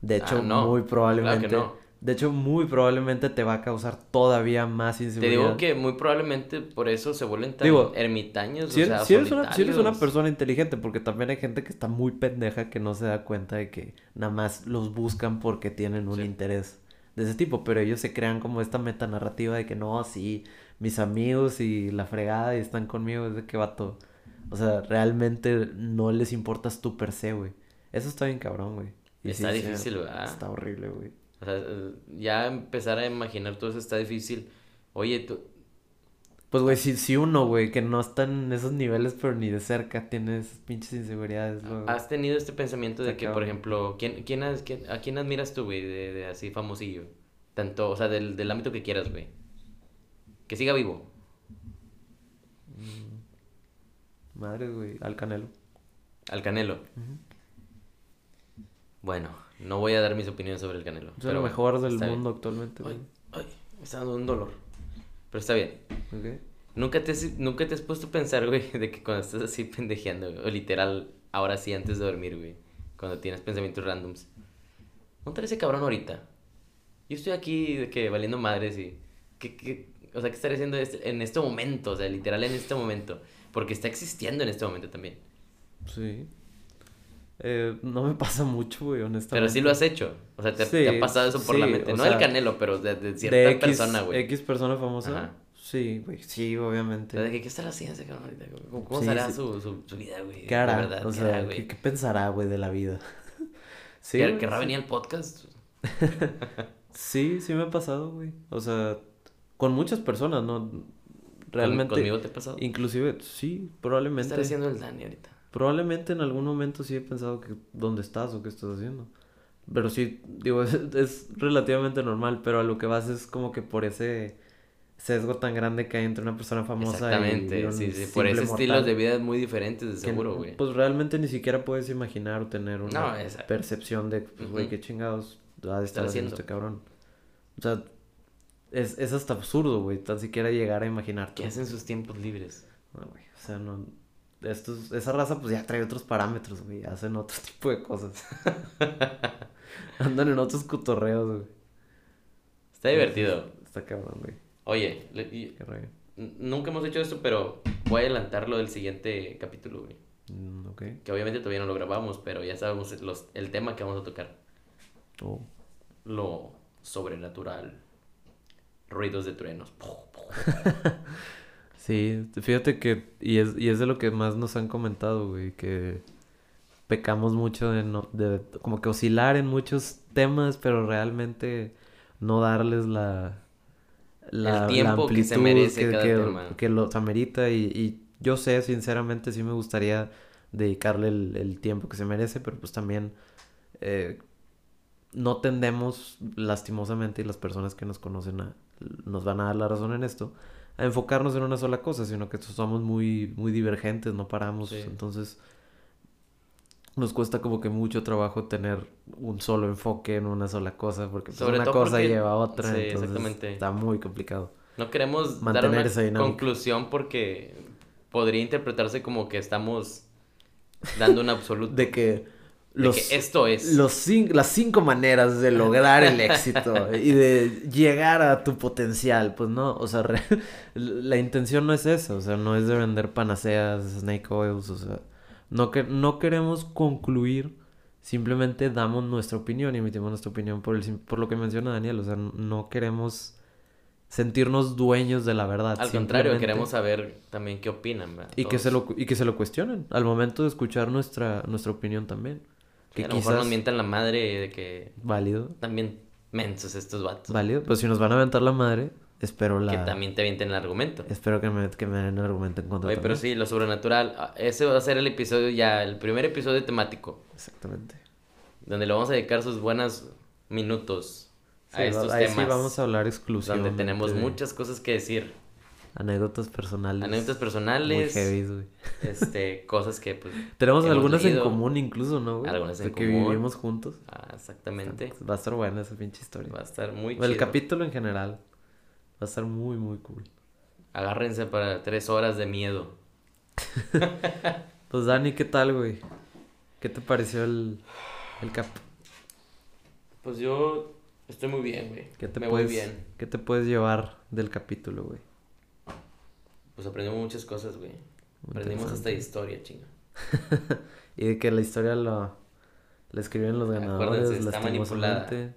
De hecho, Ah, no. muy probablemente no. de hecho muy probablemente te va a causar todavía más Te inseguridad. digo que muy probablemente por eso se vuelven tan Digo, ermitaños, si o eres, sea, si eres una, si eres una persona inteligente, porque también hay gente que está muy pendeja que no se da cuenta de que nada más los buscan porque tienen un Sí. interés de ese tipo, pero ellos se crean como esta metanarrativa de que no, sí, mis amigos y la fregada y están conmigo, es de que vato. O sea, realmente no les importas tú per se, güey. Eso está bien cabrón, güey. Y Está sí, difícil, ¿verdad? Está horrible, güey. O sea, eh, ya empezar a imaginar todo eso está difícil. Oye, tú, Pues, güey, si, si uno, güey, que no está en esos niveles, pero ni de cerca, tiene esas pinches inseguridades. ¿has tenido este pensamiento de que, por ejemplo, ¿quién, quién, has- quién- a quién admiras tú, güey, de, de así famosillo? Tanto, o sea, del, del ámbito que quieras, güey. Que siga vivo. Madre, güey, al canelo. Al Canelo. Bueno, no voy a dar mis opiniones sobre el Canelo. Es pero bueno, mejor del bien. mundo actualmente, güey. Ay, ay, me está dando un dolor. Pero está bien. ¿Nunca te, has, ¿Nunca te has puesto a pensar, güey, de que cuando estás así pendejeando, güey, o literal, ahora sí, antes de dormir, güey, cuando tienes pensamientos randoms, ¿no ese cabrón ahorita? Yo estoy aquí de que valiendo madres y... ¿qué, qué- o sea, ¿qué estaré haciendo este- en este momento? O sea, literal en este momento. Porque está existiendo en este momento también. Sí. Eh, no me pasa mucho, güey, honestamente. Pero sí lo has hecho. O sea, te, Sí, te ha pasado eso por la mente. No sea, del Canelo, pero de, de cierta de X, persona, güey. X persona famosa. Ajá. Sí, güey, sí, obviamente. ¿De qué, qué estará haciendo ese cabrón ahorita? ¿Cómo, cómo Sí, será. Su, su, su vida, güey? ¿Qué hará? Verdad, o ¿qué sea? ¿qué, qué pensará, güey, de la vida? sí, ¿Quer- güey, ¿Querrá venir al podcast? Sí, sí me ha pasado, güey. O sea, con muchas personas, ¿no? Realmente. ¿Con- ¿Conmigo te ha pasado? ¿Qué Inclusive, sí, probablemente. estará haciendo el Dani ahorita? Probablemente en algún momento sí he pensado que dónde estás o qué estás haciendo. Pero sí, digo, es, es relativamente normal, pero a lo que vas es como que por ese sesgo tan grande que hay entre una persona famosa Exactamente, y un sí, sí. Por eso estilos de vida muy diferentes, de seguro, güey. Pues realmente ni siquiera puedes imaginar o tener una No, esa- percepción de, pues, güey, Ujú. qué chingados ha de estar haciendo. este cabrón. O sea, es, es hasta absurdo, güey, tan siquiera llegar a imaginar ¿Qué hacen sus tiempos libres? no, güey, o sea, no. Estos, esa raza, pues ya trae otros parámetros, güey. Hacen otro tipo de cosas. Andan en otros cotorreos, güey. Está divertido. Está cabrón, güey. Oye, le- y- nunca hemos hecho esto, pero voy a adelantar lo del siguiente capítulo, güey. Mm, ok. Que obviamente todavía no lo grabamos, pero ya sabemos los, el tema que vamos a tocar. Oh. Lo sobrenatural. Ruidos de truenos. Sí, fíjate que. Y es, y es de lo que más nos han comentado, güey. Que pecamos mucho de, no, de como que oscilar en muchos temas, pero realmente no darles la. La, El tiempo que se merece cada que, tema. que los amerita y, y yo sé, sinceramente, sí me gustaría dedicarle el, el tiempo que se merece, pero pues también eh, no tendemos, lastimosamente, y las personas que nos conocen a- nos van a dar la razón en esto, a enfocarnos en una sola cosa, sino que somos muy, muy divergentes, no paramos, Sí. entonces nos cuesta como que mucho trabajo tener un solo enfoque en una sola cosa, porque pues, Sobre una todo cosa porque- lleva a otra, sí, entonces exactamente. está muy complicado. No queremos dar Mantener una esa dinámica. conclusión porque podría interpretarse como que estamos dando un absoluto. De que los, que esto es. los las cinco maneras de lograr el éxito y de llegar a tu potencial, pues no, o sea, re- la intención no es esa, o sea, no es de vender panaceas, snake oils, o sea, no, que, no queremos concluir, simplemente damos nuestra opinión y emitimos nuestra opinión por, el, por lo que menciona Daniel, o sea, no queremos sentirnos dueños de la verdad. Al contrario, queremos saber también qué opinan. ¿verdad? y que, se lo, y que se lo cuestionen al momento de escuchar nuestra, nuestra opinión también. Que Que a lo mejor nos mientan la madre de que válido. también mensos estos vatos. Válido, pues si nos van a aventar la madre, espero la... Que también te avienten el argumento. Espero que me, que me den el argumento en contra Oye, pero sí, lo sobrenatural. ah, Ese va a ser el episodio ya, el primer episodio temático. Exactamente. Donde le vamos a dedicar sus buenos minutos a Sí, estos ahí temas. sí vamos a hablar exclusivamente donde tenemos muchas cosas que decir. Anécdotas personales. Anécdotas Muy personales. heavy, güey. Este, cosas que pues. Tenemos algunas leído. en común incluso, ¿no, güey? Algunas en De que común. vivimos juntos. Ah, exactamente. Va a estar buena esa pinche historia. Va a estar muy chido. el capítulo en general. Va a estar muy, muy cool. Agárrense para tres horas de miedo. Pues Dani, ¿qué tal, güey? ¿Qué te pareció el, el cap? Pues yo estoy muy bien, güey. ¿Qué te Me puedes, voy bien. ¿Qué te puedes llevar del capítulo, güey? Pues aprendimos muchas cosas, güey. Aprendimos hasta historia, chinga. Y de que la historia lo, la escriben los ganadores, está lastimosamente.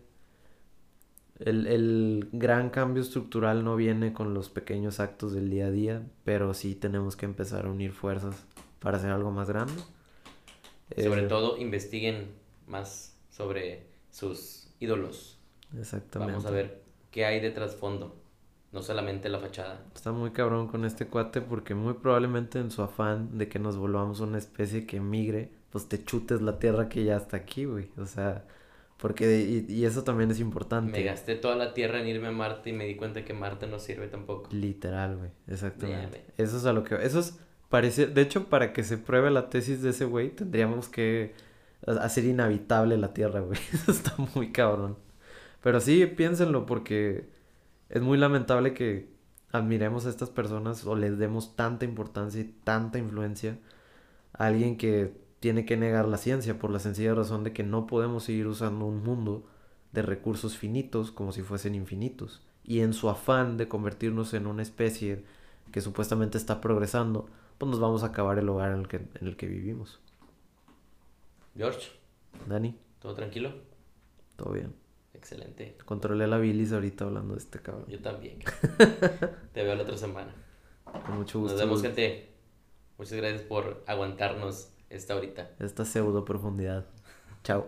El, el gran cambio estructural no viene con los pequeños actos del día a día, pero sí tenemos que empezar a unir fuerzas para hacer algo más grande. Sobre Eh, todo, investiguen más sobre sus ídolos. Exactamente. Vamos a ver qué hay de trasfondo. No solamente la fachada. Está muy cabrón con este cuate porque muy probablemente en su afán de que nos volvamos una especie que migre, pues te chutes la tierra que ya está aquí, güey. O sea, porque y, y eso también es importante. Me gasté toda la tierra en irme a Marte y me di cuenta que Marte no sirve tampoco. Literal, güey. Exactamente. Eso es a lo que... Eso es... Parece... De hecho, para que se pruebe la tesis de ese güey, tendríamos que ha- hacer inhabitable la Tierra, güey. Eso está muy cabrón. Pero sí, piénsenlo porque es muy lamentable que admiremos a estas personas o les demos tanta importancia y tanta influencia a alguien que tiene que negar la ciencia por la sencilla razón de que no podemos seguir usando un mundo de recursos finitos como si fuesen infinitos. Y en su afán de convertirnos en una especie que supuestamente está progresando, pues nos vamos a acabar el lugar en el que, en el que vivimos. George, Dani, ¿todo tranquilo? todo bien. Excelente. Controlé la bilis ahorita hablando de este cabrón. Yo también. Te veo la otra semana. Con mucho gusto. Nos vemos, gente. Muchas gracias por aguantarnos esta horita. Esta pseudo profundidad. Chao.